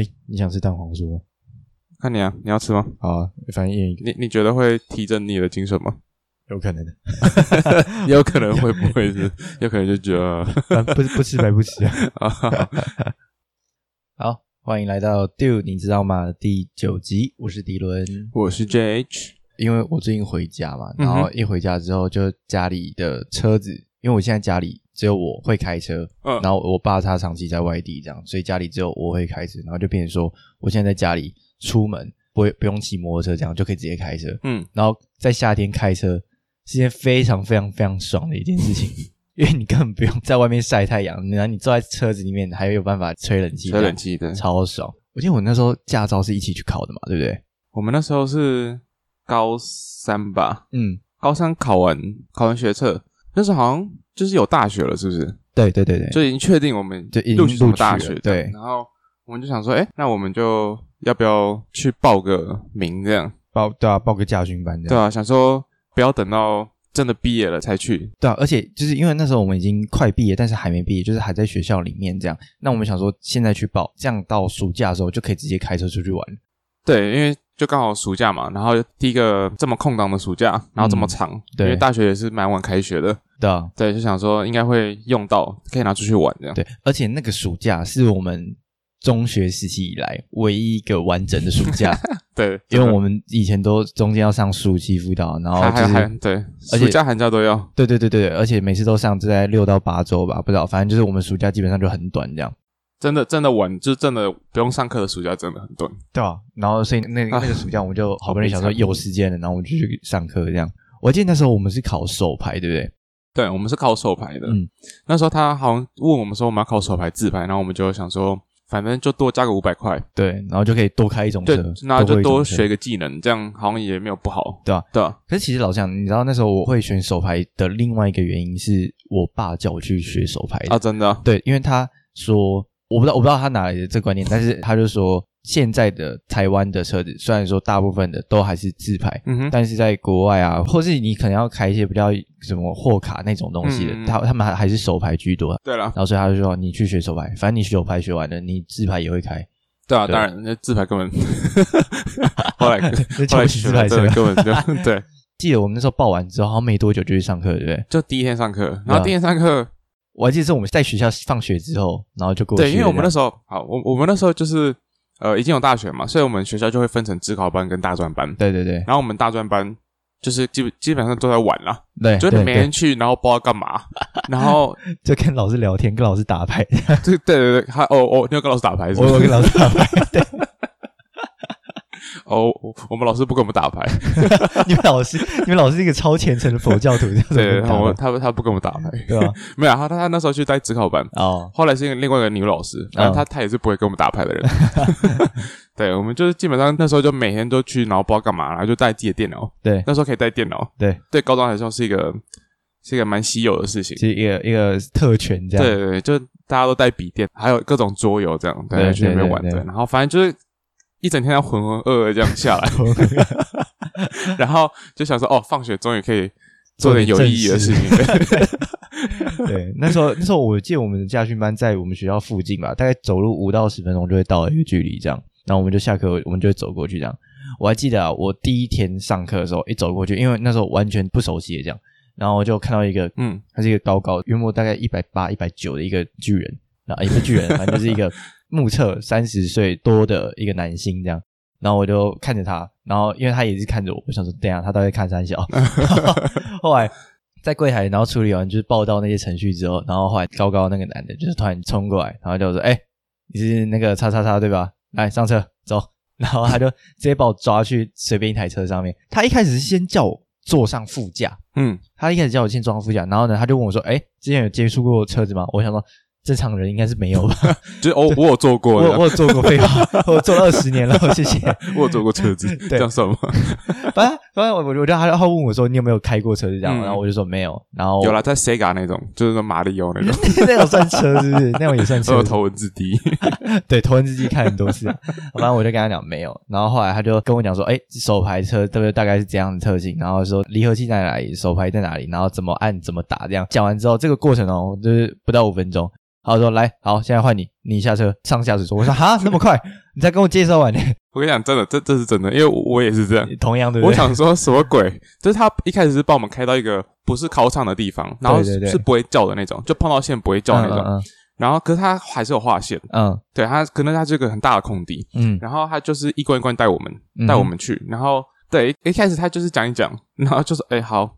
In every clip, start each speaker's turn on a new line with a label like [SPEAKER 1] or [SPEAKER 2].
[SPEAKER 1] 哎，你想吃蛋黄酥吗？
[SPEAKER 2] 看你啊，你要吃吗？
[SPEAKER 1] 好啊，反正一人一个，
[SPEAKER 2] 你你觉得会提振你的精神吗？
[SPEAKER 1] 有可能的。
[SPEAKER 2] 有可能会不会是？有可能就觉得
[SPEAKER 1] 啊不不吃白不吃啊。
[SPEAKER 2] 啊，
[SPEAKER 1] 好，欢迎来到 Do 你知道吗？第九集，我是迪伦。
[SPEAKER 2] 我是 JH，
[SPEAKER 1] 因为我最近回家嘛，然后一回家之后，就家里的车子，因为我现在家里只有我会开车，
[SPEAKER 2] 嗯
[SPEAKER 1] 然后我爸他长期在外地，这样，所以家里只有我会开车，然后就变成说，我现在在家里出门不会不用骑摩托车，这样就可以直接开车。
[SPEAKER 2] 嗯，
[SPEAKER 1] 然后在夏天开车是件非常非常非常爽的一件事情，因为你根本不用在外面晒太阳，然后你坐在车子里面还有办法吹冷气，
[SPEAKER 2] 吹冷气的。
[SPEAKER 1] 超爽。我记得我那时候驾照是一起去考的嘛，对不对？
[SPEAKER 2] 我们那时候是高三吧，
[SPEAKER 1] 嗯，
[SPEAKER 2] 高三考完考完学测，那时候好像就是有大学了，是不是？
[SPEAKER 1] 对对对对，
[SPEAKER 2] 就已经确定我们
[SPEAKER 1] 就已经
[SPEAKER 2] 录取大学，
[SPEAKER 1] 对
[SPEAKER 2] 然后我们就想说，哎，那我们就要不要去报个名这样？
[SPEAKER 1] 报对啊，报个驾训班这样。
[SPEAKER 2] 对啊，想说不要等到真的毕业了才去。
[SPEAKER 1] 对啊，而且就是因为那时候我们已经快毕业，但是还没毕业，就是还在学校里面这样。那我们想说现在去报，这样到暑假的时候就可以直接开车出去玩。
[SPEAKER 2] 对，因为就刚好暑假嘛，然后第一个这么空档的暑假，然后这么长，
[SPEAKER 1] 对
[SPEAKER 2] 因为大学也是蛮晚开学的，
[SPEAKER 1] 对啊，
[SPEAKER 2] 对，就想说应该会用到，可以拿出去玩这样。
[SPEAKER 1] 对，而且那个暑假是我们中学时期以来唯一一个完整的暑假，
[SPEAKER 2] 对，
[SPEAKER 1] 因为我们以前都中间要上暑期辅导，然后
[SPEAKER 2] 还还还
[SPEAKER 1] 就是
[SPEAKER 2] 对，
[SPEAKER 1] 而且
[SPEAKER 2] 暑假寒假都要。
[SPEAKER 1] 对对对对，对而且每次都上在六到八周吧，不知道，反正就是我们暑假基本上就很短这样。
[SPEAKER 2] 真的真的玩，就是真的不用上课的暑假真的很短。
[SPEAKER 1] 对啊，然后所以那 那个暑假我们就好不容易想说有时间了，然后我们就去上课这样。我记得那时候我们是考手牌，对不对？
[SPEAKER 2] 对，我们是考手牌的。
[SPEAKER 1] 嗯，
[SPEAKER 2] 那时候他好像问我们说我们要考手牌自牌，然后我们就想说，反正就多加个五百块，
[SPEAKER 1] 对，然后就可以多开一种
[SPEAKER 2] 对
[SPEAKER 1] 车，，
[SPEAKER 2] 那就多学一个技能，这样好像也没有不好。
[SPEAKER 1] 对啊
[SPEAKER 2] 对啊，
[SPEAKER 1] 可是其实老实讲，你知道那时候我会选手牌的另外一个原因是我爸叫我去学手牌的。
[SPEAKER 2] 啊，真的啊，
[SPEAKER 1] 对，因为他说我不知道我不知道他哪来的这观念，但是他就说现在的台湾的车子虽然说大部分的都还是自排，
[SPEAKER 2] 嗯哼，
[SPEAKER 1] 但是在国外啊，或是你可能要开一些比较什么货卡那种东西的，他他们还还是手牌居多。
[SPEAKER 2] 对了，
[SPEAKER 1] 然后所以他就说你去学手牌，反正你手牌学完了，你自牌也会开。
[SPEAKER 2] 对啊，
[SPEAKER 1] 对
[SPEAKER 2] 当然那自牌根本，后来
[SPEAKER 1] 那
[SPEAKER 2] 后来学了真
[SPEAKER 1] 自牌车
[SPEAKER 2] 的根本就 对，
[SPEAKER 1] 记得我们那时候报完之后，好像没多久就去上课，对不对？
[SPEAKER 2] 就第一天上课，
[SPEAKER 1] 啊
[SPEAKER 2] 然后第一天上课，
[SPEAKER 1] 我还记得是我们在学校放学之后，然后就过去。
[SPEAKER 2] 对，因为我们那
[SPEAKER 1] 那
[SPEAKER 2] 时候好，我我们那时候就是呃已经有大学嘛，所以我们学校就会分成职考班跟大专班，
[SPEAKER 1] 对对对
[SPEAKER 2] 然后我们大专班就是基本基本上都在玩啦，
[SPEAKER 1] 对，
[SPEAKER 2] 就是每天去，然后不知道干嘛，然后
[SPEAKER 1] 就跟老师聊天，跟老师打牌。
[SPEAKER 2] 对对对对，还哦哦，你有跟老师打牌是不是？
[SPEAKER 1] 我我跟老师打牌，对，
[SPEAKER 2] 哦，我我们老师不跟我们打牌，
[SPEAKER 1] 你们老师，你们老师是一个超虔诚的佛教徒，
[SPEAKER 2] 对，他他他不跟我们打牌，
[SPEAKER 1] 对吧？
[SPEAKER 2] 没有，他他他那时候去带职考班，
[SPEAKER 1] 哦，
[SPEAKER 2] 后来是一个另外一个女老师，然后
[SPEAKER 1] 嗯
[SPEAKER 2] 她她也是不会跟我们打牌的人。对，我们就是基本上那时候就每天都去，然后不知道干嘛，然后就带自己的电脑。
[SPEAKER 1] 对
[SPEAKER 2] 那时候可以带电脑，
[SPEAKER 1] 对，
[SPEAKER 2] 对高中来说是一个是一个蛮稀有的事情。
[SPEAKER 1] 是一个一个特权这样。
[SPEAKER 2] 对对对，就大家都带笔电，还有各种桌游这样，对，
[SPEAKER 1] 对
[SPEAKER 2] 去那边玩
[SPEAKER 1] 对。
[SPEAKER 2] 然后反正就是一整天要浑浑噩噩这样下来，然后就想说，哦，放学终于可以做点有意义的事情。对
[SPEAKER 1] 对，那时候那时候我记得我们的驾训班在我们学校附近吧，大概走路五到十分钟就会到的一个距离，这样。然后我们就下课，我们就会走过去这样。我还记得啊，我第一天上课的时候，一走过去，因为那时候完全不熟悉的这样，然后我就看到一个，
[SPEAKER 2] 嗯，
[SPEAKER 1] 他是一个高高约莫大概一百八、一百九的一个巨人，啊，也不是巨人，反正就是一个目测三十岁多的一个男性这样。然后我就看着他，然后因为他也是看着我，我想说，对啊，他到底看三小。后来在柜台，然后处理完就是报到那些程序之后，然后后来高高那个男的就是突然冲过来，然后就说：“哎、你是那个叉叉叉对吧？来上车走。”然后他就直接把我抓去随便一台车上面。他一开始是先叫我坐上副驾，
[SPEAKER 2] 嗯，
[SPEAKER 1] 他一开始叫我先坐上副驾，然后呢，他就问我说：“哎、之前有接触过车子吗？”我想说。正常人应该是没有吧？
[SPEAKER 2] 就是哦，我有做过
[SPEAKER 1] 我，我有做过废话，我做了二十年了，谢谢。
[SPEAKER 2] 我有坐过车子，这样算吗？
[SPEAKER 1] 反正反正我我我就他他问我说你有没有开过车子这样，
[SPEAKER 2] 嗯
[SPEAKER 1] 然后我就说没有，然后
[SPEAKER 2] 有了，在 Sega 那种，就是说马里奥那种，
[SPEAKER 1] 那种算车是不是？那种也算车
[SPEAKER 2] 头文字 D。
[SPEAKER 1] 对，头文字 D 看很多次，反正我就跟他讲没有，然后后来他就跟我讲说，哎，手排车对不对？大概是这样的特性，然后说离合器在哪里，手排在哪里，然后怎么按怎么打这样。讲完之后，这个过程哦，就是不到五分钟，他说来，好，现在换你，你下车上驾驶座。我说哈，那么快，你再跟我介绍完呢？
[SPEAKER 2] 我跟你讲，真的，这这是真的，因为我我也是这样。
[SPEAKER 1] 同样的，
[SPEAKER 2] 我想说什么鬼？就是他一开始是把我们开到一个不是考场的地方，然后是不会叫的那种，就碰到线不会叫那种。
[SPEAKER 1] 嗯
[SPEAKER 2] 然后可是他还是有划线，
[SPEAKER 1] 嗯
[SPEAKER 2] 对他可能他是个很大的空地，
[SPEAKER 1] 嗯
[SPEAKER 2] 然后他就是一关一关带我们
[SPEAKER 1] 嗯
[SPEAKER 2] 带我们去，然后对一开始他就是讲一讲，然后就说哎好。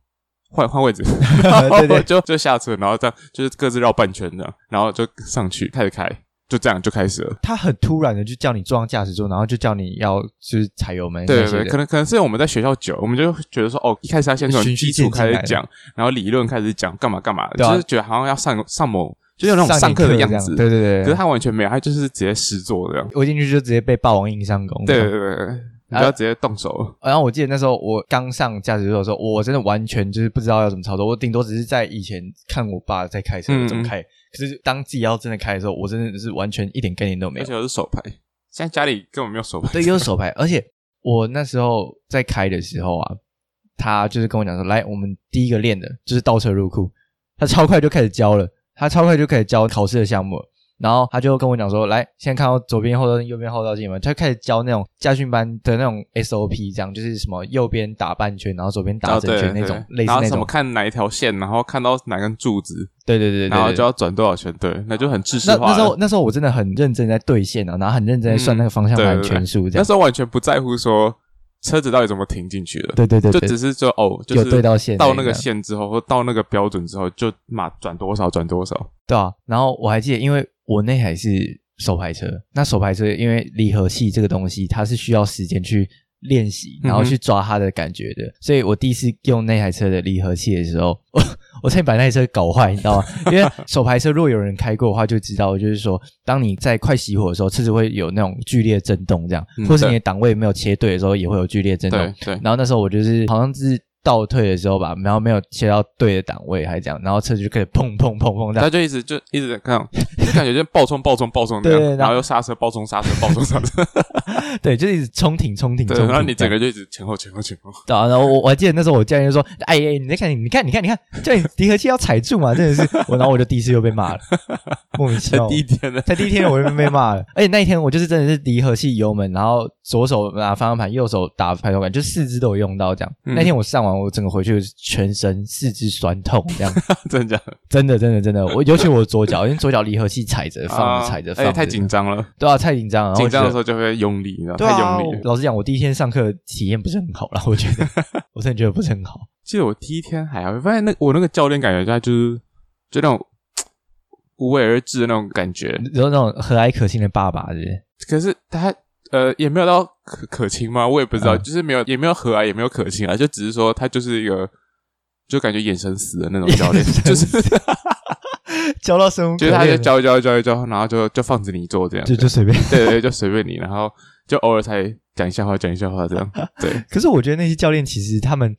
[SPEAKER 2] 换换位置，然 后
[SPEAKER 1] 对对
[SPEAKER 2] 就就下车，然后这样就是各自绕半圈这样，然后就上去开始开，就这样就开始了。
[SPEAKER 1] 他很突然的就叫你坐上驾驶座，然后就叫你要就是踩油门
[SPEAKER 2] 对对对，可能可能是我们在学校久，我们就觉得说，哦，一开始他先从基础开始讲，然后理论开始讲，干嘛干嘛就是觉得好像要上上某，就有那种
[SPEAKER 1] 上
[SPEAKER 2] 上课的样子。
[SPEAKER 1] 对对对，
[SPEAKER 2] 可是他完全没有，他就是直接实做这样。
[SPEAKER 1] 我进去就直接被霸王硬上弓。
[SPEAKER 2] 对对对对，你不要直接动手了。
[SPEAKER 1] 然后我记得那时候我刚上驾驶座的时候，我真的完全就是不知道要怎么操作，我顶多只是在以前看我爸在开车
[SPEAKER 2] 嗯
[SPEAKER 1] 怎么开，可是当自己要真的开的时候，我真的是完全一点概念都没有
[SPEAKER 2] 而且。我是手牌，现在家里根本没有手牌。
[SPEAKER 1] 对，又是手牌，而且我那时候在开的时候啊，他就是跟我讲说，来，我们第一个练的就是倒车入库，他超快就开始教了，他超快就开始教考试的项目了。然后他就跟我讲说，来，现在看到左边后照镜、右边后照镜嘛，他就开始教那种驾训班的那种 SOP，这样就是什么右边打半圈，然后左边打整圈那种，
[SPEAKER 2] 对然后什么。看哪一条线，然后看到哪根柱子，
[SPEAKER 1] 对对对对对，
[SPEAKER 2] 然后就要转多少圈，对，那就很知识
[SPEAKER 1] 那
[SPEAKER 2] 化了。
[SPEAKER 1] 那时候那时候我真的很认真在对线啊，然后很认真在算那个方向盘圈数，这样。
[SPEAKER 2] 那时候完全不在乎说车子到底怎么停进去的，
[SPEAKER 1] 对对对对，
[SPEAKER 2] 就只是说哦，就
[SPEAKER 1] 对到线
[SPEAKER 2] 到那个线之后，或到那个标准之后，就马转多少转多少。
[SPEAKER 1] 对啊，然后我还记得，因为我那台是手排车，那手排车因为离合器这个东西，它是需要时间去练习，然后去抓它的感觉的，所以我第一次用那台车的离合器的时候，我我差点把那台车搞坏，你知道吗？因为手排车如果有人开过的话，就知道，就是说，当你在快熄火的时候，车子会有那种剧烈震动，这样，
[SPEAKER 2] 嗯
[SPEAKER 1] 或是你的档位没有切对的时候，也会有剧烈震动。
[SPEAKER 2] 对对，
[SPEAKER 1] 然后那时候我就是好像是倒退的时候吧，然后没有切到对的档位，还这样，然后车子就开始砰砰砰砰这样
[SPEAKER 2] 他。就一直就一直在看，就感觉就爆冲爆冲爆冲这样，
[SPEAKER 1] 对然后
[SPEAKER 2] 又刹车爆冲刹车爆冲刹车，
[SPEAKER 1] 对，就是一直冲挺冲挺
[SPEAKER 2] 对，
[SPEAKER 1] 冲挺。
[SPEAKER 2] 然后你整
[SPEAKER 1] 个
[SPEAKER 2] 个就一直前后前后前后，
[SPEAKER 1] 对啊，然后我我还记得那时候我教练就说：“哎哎，你在看你看你看你看，叫你离合器要踩住嘛，真的是我。”然后我就第一次又被骂了，莫名其妙。
[SPEAKER 2] 才第一天呢，
[SPEAKER 1] 在第一天我就被骂了，而且那一天我就是真的是离合器、油门，然后左手拿方向盘，右手打排球杆，就四肢都有用到这样。
[SPEAKER 2] 嗯
[SPEAKER 1] 那天我上完，我整个回去全身四肢酸痛，这样
[SPEAKER 2] 真的假的？
[SPEAKER 1] 真的真的真的，我尤其我左脚，因为左脚离合器踩着放
[SPEAKER 2] 啊
[SPEAKER 1] 着踩着放
[SPEAKER 2] 太紧张了，
[SPEAKER 1] 对啊，太紧张了，然后
[SPEAKER 2] 紧张的时
[SPEAKER 1] 候。
[SPEAKER 2] 就会用力，你知道，
[SPEAKER 1] 对啊
[SPEAKER 2] 太用力了。
[SPEAKER 1] 老实讲，我第一天上课体验不是很好啦，我觉得，我真的觉得不是很好。
[SPEAKER 2] 记得我第一天还好，发现那我那个教练感觉他就是就那种无为而治的那种感觉，
[SPEAKER 1] 然后那种和蔼可亲的爸爸，是不是？
[SPEAKER 2] 可是他呃也没有到可可亲吗？我也不知道，
[SPEAKER 1] 嗯
[SPEAKER 2] 就是没有也没有和蔼，也没有可亲啊，就只是说他就是一个就感觉眼神死的那种教练，就是
[SPEAKER 1] 教到生
[SPEAKER 2] 就是他就教一教一教一教，然后就就放着你做这样，
[SPEAKER 1] 就就随便。
[SPEAKER 2] 对对，就随便你，然后就偶尔才讲一下话，讲一下话这样，对
[SPEAKER 1] 可是我觉得那些教练其实他们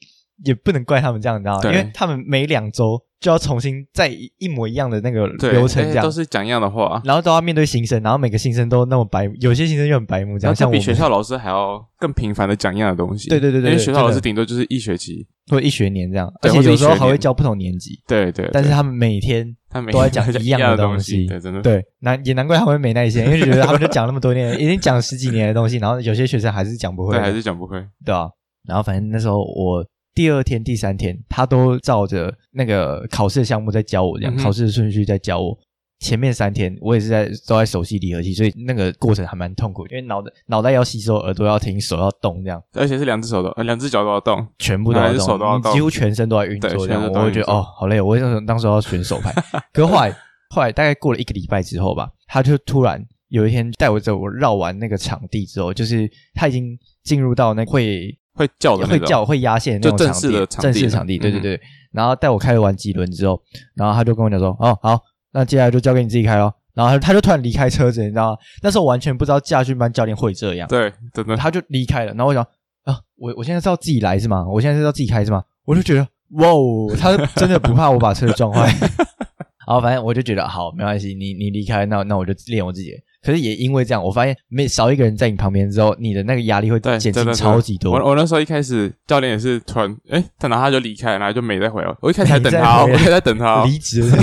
[SPEAKER 1] 也不能怪他们这样，你知道吗？因为他们每两周就要重新再一一模一样的那个，流程，这样。
[SPEAKER 2] 哎都。是讲一样的话，
[SPEAKER 1] 然后都要面对新生，然后每个新生都那么白目，有些新生就很白目，这样像比
[SPEAKER 2] 学校老师还要更频繁的讲一样的东西，
[SPEAKER 1] 对对对对
[SPEAKER 2] 因为学校老师顶多就是一学期，
[SPEAKER 1] 或者一学年这样，而且有时候还会教不同年级，
[SPEAKER 2] 对对，
[SPEAKER 1] 但是他们每天
[SPEAKER 2] 他每
[SPEAKER 1] 都在讲
[SPEAKER 2] 一
[SPEAKER 1] 一样的
[SPEAKER 2] 的
[SPEAKER 1] 东西。
[SPEAKER 2] 对，真的。
[SPEAKER 1] 对，难也难怪他们会没耐心，因为觉得他们就讲那么多年，已经讲十几年的东西，然后有些学生还是讲不会。
[SPEAKER 2] 对，还是讲不会，
[SPEAKER 1] 对啊，然后反正那时候我第二天、第三天，他都照着那个考试的项目在教我，这样、
[SPEAKER 2] 嗯
[SPEAKER 1] 考试的顺序在教我。前面三天我也是在都在熟悉离合器，所以那个过程还蛮痛苦，因为脑袋脑袋要吸收，耳朵要听，手要动，这样。
[SPEAKER 2] 而且是两只手都，呃两只脚都要动，
[SPEAKER 1] 全部都
[SPEAKER 2] 手都要
[SPEAKER 1] 动，几乎全身都在运作，这样我会觉得哦好累，我那时候当时要选手牌，可是后来后来大概过了一个礼拜之后吧，他就突然有一天带我走，我绕完那个场地之后，就是他已经进入到那会
[SPEAKER 2] 会叫的
[SPEAKER 1] 会叫会压线那种场地，
[SPEAKER 2] 式的场地
[SPEAKER 1] 正式场地，对对
[SPEAKER 2] 嗯
[SPEAKER 1] 对。然后带我开了完几轮之后，然后他就跟我讲说：“哦，好，那接下来就交给你自己开咯。”然后他他就突然离开车子，你知道吗？那时候我完全不知道驾训班教练会这样，
[SPEAKER 2] 对，真的，
[SPEAKER 1] 他就离开了。然后我想啊，我我现在是要自己来是吗？我现在是要自己开是吗？我就觉得哇哦，他真的不怕我把车撞坏。然后反正我就觉得好，没关系，你你离开，那那我就练我自己的。可是也因为这样，我发现没少一个人在你旁边之后，你的那个压力会
[SPEAKER 2] 对，
[SPEAKER 1] 减轻
[SPEAKER 2] 真的
[SPEAKER 1] 超级多。
[SPEAKER 2] 我我那时候一开始教练也是突然，哎，等到他就离开，然后就没再回了。我一开始还
[SPEAKER 1] 没再
[SPEAKER 2] 等他哦，我一开始在等他哦，
[SPEAKER 1] 离职了，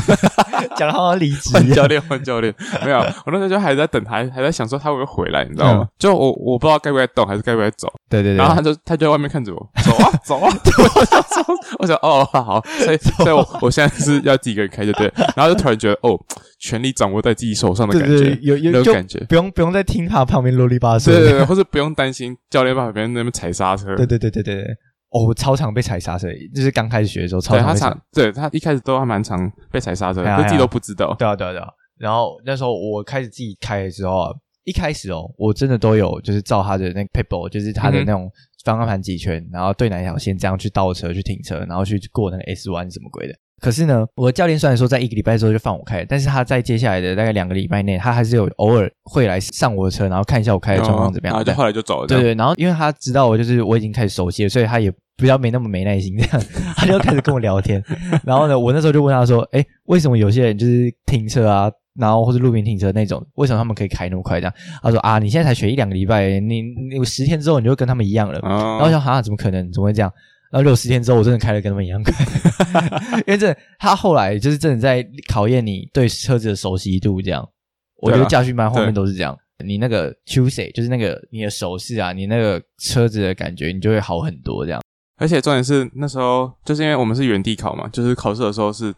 [SPEAKER 1] 讲的好像离职一样。
[SPEAKER 2] 换教练，换教练，没有，我那时候就还在等他，还在想说他会不会回来，你知道吗？就我我不知道该不该动，还是该不该走。
[SPEAKER 1] 对对对，
[SPEAKER 2] 然后他就他就在外面看着我，走 啊走啊。我想说，我想哦好，所以所以我我现在是要自己一个人开就对。然后就突然觉得哦，权力掌握在自己手上的感觉
[SPEAKER 1] 对对，有有就
[SPEAKER 2] 那种感觉。
[SPEAKER 1] 不用不用再听他旁边啰里吧嗦
[SPEAKER 2] 对对对，或者不用担心教练把别人那边踩刹车。
[SPEAKER 1] 对对对对对对，哦，我超常被踩刹车，就是刚开始学的时候超常被踩。
[SPEAKER 2] 常对他一开始都还蛮常被踩刹车，自己都不知道。
[SPEAKER 1] 对啊对啊对啊。然后那时候我开始自己开的时候啊，一开始哦，我真的都有就是照他的那个 paper，就是他的那种方向盘几圈，然后对哪一条线这样去倒车去停车，然后去过那个 S 弯什么鬼的。可是呢，我的教练虽然说在一个礼拜之后就放我开，但是他在接下来的大概两个礼拜内，他还是有偶尔会来上我的车，然后看一下我开的状况怎么样。
[SPEAKER 2] 然后就后来就走了。
[SPEAKER 1] 对对，然后因为他知道我就是我已经开始熟悉了，所以他也比较没那么没耐心，这样他就开始跟我聊天。然后呢，我那时候就问他说：“哎，为什么有些人就是停车啊，然后或者路边停车那种，为什么他们可以开那么快？”这样他说：“啊，你现在才学一两个礼拜，你你十天之后你就跟他们一样了。”然后我
[SPEAKER 2] 哦，
[SPEAKER 1] 想，哈，怎么可能？怎么会这样？然后六十天之后，我真的开了跟他们一样快，因为这他后来就是真的在考验你对车子的熟悉度，这样。我觉得驾训班后面都是这样，你那个 Tuesday 就是那个你的手势啊，你那个车子的感觉，你就会好很多。这样，
[SPEAKER 2] 而且重点是那时候就是因为我们是原地考嘛，就是考试的时候是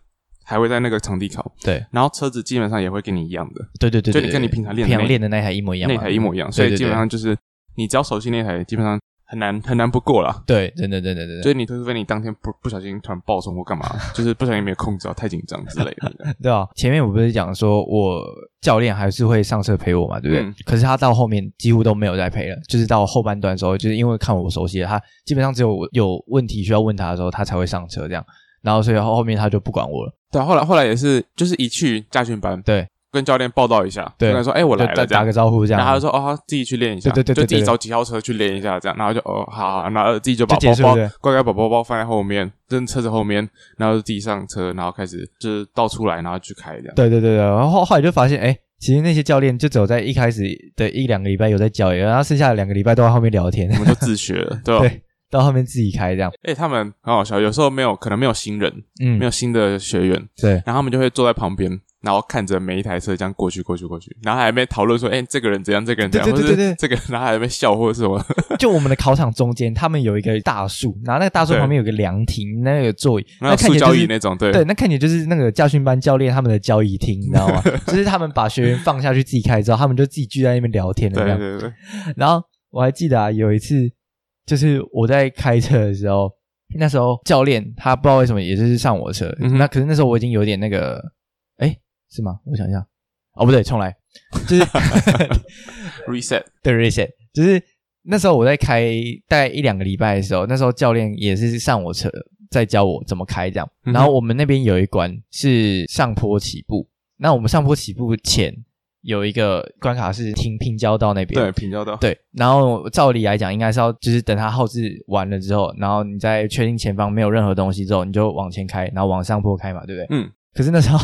[SPEAKER 2] 还会在那个场地考，
[SPEAKER 1] 对
[SPEAKER 2] 然后车子基本上也会跟你一样的，
[SPEAKER 1] 对对对，对
[SPEAKER 2] 就你跟你平常练的
[SPEAKER 1] 平常
[SPEAKER 2] 那
[SPEAKER 1] 练的那台一模一样嘛，
[SPEAKER 2] 那台一模一样，所以基本上就是你只要熟悉那台，基本上很难很难不过啦。
[SPEAKER 1] 对，真的真的真的，
[SPEAKER 2] 就是你除非你当天不不小心突然爆冲或干嘛，就是不小心没有控制好，太紧张之类的。
[SPEAKER 1] 对啊，前面我不是讲说我教练还是会上车陪我嘛，对不对？
[SPEAKER 2] 嗯
[SPEAKER 1] 可是他到后面几乎都没有再陪了，就是到后半段的时候，就是因为看我熟悉了，他基本上只有我有问题需要问他的时候，他才会上车这样。然后所以后后面他就不管我了，
[SPEAKER 2] 对啊，后来后来也是，就是一去驾训班，
[SPEAKER 1] 对，
[SPEAKER 2] 跟教练报道一下，
[SPEAKER 1] 对
[SPEAKER 2] 跟他说：“哎，我来了。”
[SPEAKER 1] 打打个。招呼这样。
[SPEAKER 2] 然后他就说：“哦，他自己去练一下，
[SPEAKER 1] 对对对
[SPEAKER 2] 就自己找几号车去练一下，这样。”然后就哦，好，好然后自己就把包包乖乖把包包放在后面，扔车子后面，然后就自己上车，然后开始就是倒出来，然后去开这样。
[SPEAKER 1] 对对对对，然后后后来就发现，哎，其实那些教练就只有在一开始的一两个礼拜有在教，然后剩下的两个礼拜都在后面聊天
[SPEAKER 2] 我，们就自学了，对吧？
[SPEAKER 1] 对，到后面自己开这样。
[SPEAKER 2] 哎，他们很好笑，有时候没有可能没有新人，
[SPEAKER 1] 嗯。
[SPEAKER 2] 没，有新的学员，
[SPEAKER 1] 对。
[SPEAKER 2] 然后他们就会坐在旁边，然后看着每一台车这样过去过去过去，然后还没讨论说，哎，这个人怎样，这个人怎样，
[SPEAKER 1] 对对对对
[SPEAKER 2] 这个，然后还没笑或者什么，
[SPEAKER 1] 就我们的考场中间，他们有一个大树，然后那个大树旁边有个凉亭，那个座椅，
[SPEAKER 2] 然后
[SPEAKER 1] 那看起来就是
[SPEAKER 2] 那种，对。
[SPEAKER 1] 对，那看起来就是那个教训班教练他们的交易厅，你知道吗？就是他们把学员放下去自己开之后，他们就自己聚在那边聊天了这样。
[SPEAKER 2] 对对对，
[SPEAKER 1] 然后我还记得啊，有一次就是我在开车的时候，那时候教练他不知道为什么也是上我车，
[SPEAKER 2] 嗯
[SPEAKER 1] 那可是那时候我已经有点那个，哎，是吗？我想一下，哦不对，重来，就是。
[SPEAKER 2] reset，
[SPEAKER 1] 对 reset，就是那时候我在开大概一两个礼拜的时候，那时候教练也是上我车，在教我怎么开这样。然后我们那边有一关是上坡起步，那我们上坡起步前有一个关卡是停平交道那边。
[SPEAKER 2] 对，平交道，
[SPEAKER 1] 对，然后照理来讲，应该是要就是等它后置完了之后，然后你再确定前方没有任何东西之后，你就往前开，然后往上坡开嘛，对不对？
[SPEAKER 2] 嗯。
[SPEAKER 1] 可是那时候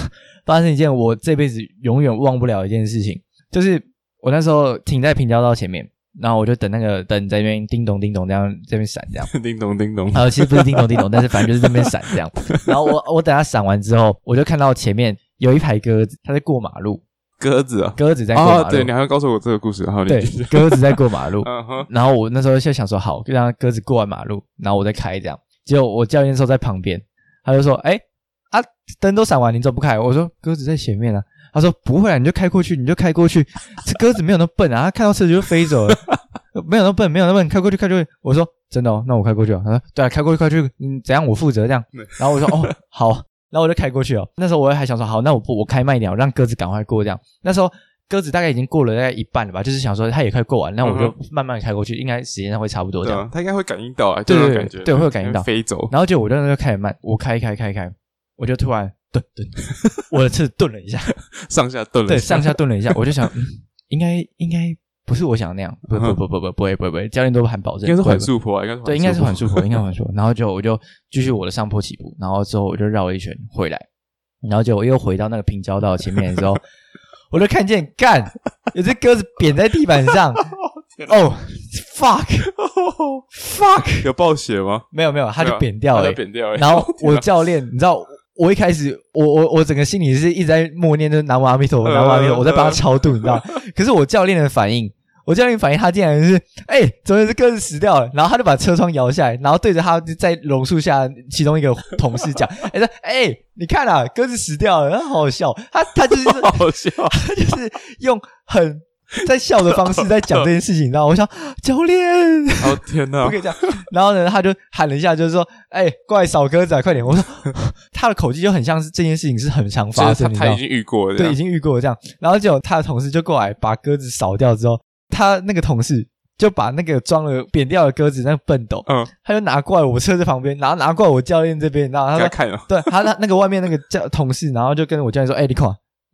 [SPEAKER 1] 发生一件我这辈子永远忘不了一件事情，就是我那时候停在平交道前面，然后我就等那个灯在那边叮咚叮咚这样这边闪这样。
[SPEAKER 2] 叮咚叮咚，
[SPEAKER 1] 呃，其实不是叮咚叮咚，但是反正就是这边闪这样。然后我我等它闪完之后，我就看到前面有一排鸽子，它在过马路，
[SPEAKER 2] 鸽子啊，
[SPEAKER 1] 鸽子在过马
[SPEAKER 2] 哦，
[SPEAKER 1] 路，
[SPEAKER 2] 对，你还会告诉我这个故事，然后你
[SPEAKER 1] 对，鸽子在过马路。然后我那时候就想说，好，就让鸽子过完马路，然后我再开这样。结果我教练那时候在旁边，他就说：“哎啊，灯都闪完，你怎么不开？”我说：“鸽子在前面啊。”他说：“不会啊，你就开过去，你就开过去。这鸽子没有那么笨啊，它看到车子就飞走了，没有那么笨，没有那么笨，开过去，开过去。”我说：“真的哦，那我开过去哦。”他说：“对啊，开过去，开过去，嗯，怎样我负责这样。”然后我说：“哦，好。”然后我就开过去哦。那时候我还想说：“好，那我不，我开慢一点，我让鸽子赶快过这样。”那时候。鸽子大概已经过了大概一半了吧，就是想说它也快过完，那我就
[SPEAKER 2] 嗯
[SPEAKER 1] 慢慢开过去，应该时间上会差不多这样。
[SPEAKER 2] 它啊，他应该会感应到啊，
[SPEAKER 1] 对对
[SPEAKER 2] 这种感觉，
[SPEAKER 1] 对会有感应到
[SPEAKER 2] 飞走，
[SPEAKER 1] 然后就我就那就开始慢，我开开开开，我就突然顿顿，我的车顿了一下，
[SPEAKER 2] 上下顿了
[SPEAKER 1] 对，
[SPEAKER 2] 一下，
[SPEAKER 1] 上下顿了一下，我就想，嗯，应该应该不是我想的那样，不不不不不不会不会不会，教练都喊保证，
[SPEAKER 2] 应该是
[SPEAKER 1] 不会
[SPEAKER 2] 缓速坡啊，应该是
[SPEAKER 1] 对，应该是缓速坡，应该
[SPEAKER 2] 该
[SPEAKER 1] 缓速坡。然后就我就继续我的上坡起步，然后之后我就绕了一圈回来，然后就我又回到那个平交道前面的时候，我就看见干有只鸽子扁在地板上，哦，fuck fuck，
[SPEAKER 2] 有暴血吗？
[SPEAKER 1] 没有没有，它就扁掉了。
[SPEAKER 2] 扁掉了，
[SPEAKER 1] 然后我教练，你知道我一开始，我我我整个心里是一直在默念，就是南无阿弥陀佛，南无阿弥陀佛，我在帮他超度，你知道？可是我教练的反应，我教练反应，他竟然是，哎，怎么是鸽子死掉了？然后他就把车窗摇下来，然后对着他在榕树下其中一个同事讲，哎说，哎，你看啊，鸽子死掉了，好好笑。他他就是
[SPEAKER 2] 好笑，
[SPEAKER 1] 他就是用很。在笑的方式在讲这件事情，你知道？我想教练，
[SPEAKER 2] 哦天哪，
[SPEAKER 1] 不可以这样。然后呢，他就喊了一下，就是说：“哎，过来扫鸽子，啊快点！”我说，他的口气就很像是这件事情是很常发生，
[SPEAKER 2] 他已经遇过了，
[SPEAKER 1] 对，已经遇过了这样。然后就他的同事就过来把鸽子扫掉之后，他那个同事就把那个装了扁掉的鸽子那个笨斗，嗯，他就拿过来我车子旁边，然后拿过来我教练这边，然后他
[SPEAKER 2] 看了，
[SPEAKER 1] 对他那那个外面那个教同事，然后就跟我教练说：“哎，你看。”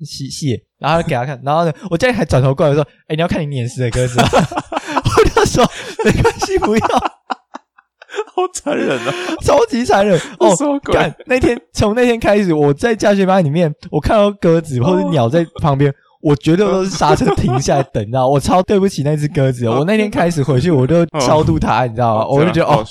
[SPEAKER 1] 细细，然后给他看，然后呢，我教练还转头过来说：“哎，你要看你碾死的鸽子吗？” 我就说：“没关系，不要。”
[SPEAKER 2] 好残忍啊，
[SPEAKER 1] 超级残忍哦！干那天从那天开始，我在教学班里面，我看到鸽子或者鸟在旁边，我绝对都是刹车停下来等，你知道我超对不起那只鸽子。我那天开始回去，我就超度它，你知道吗？我就觉得哦，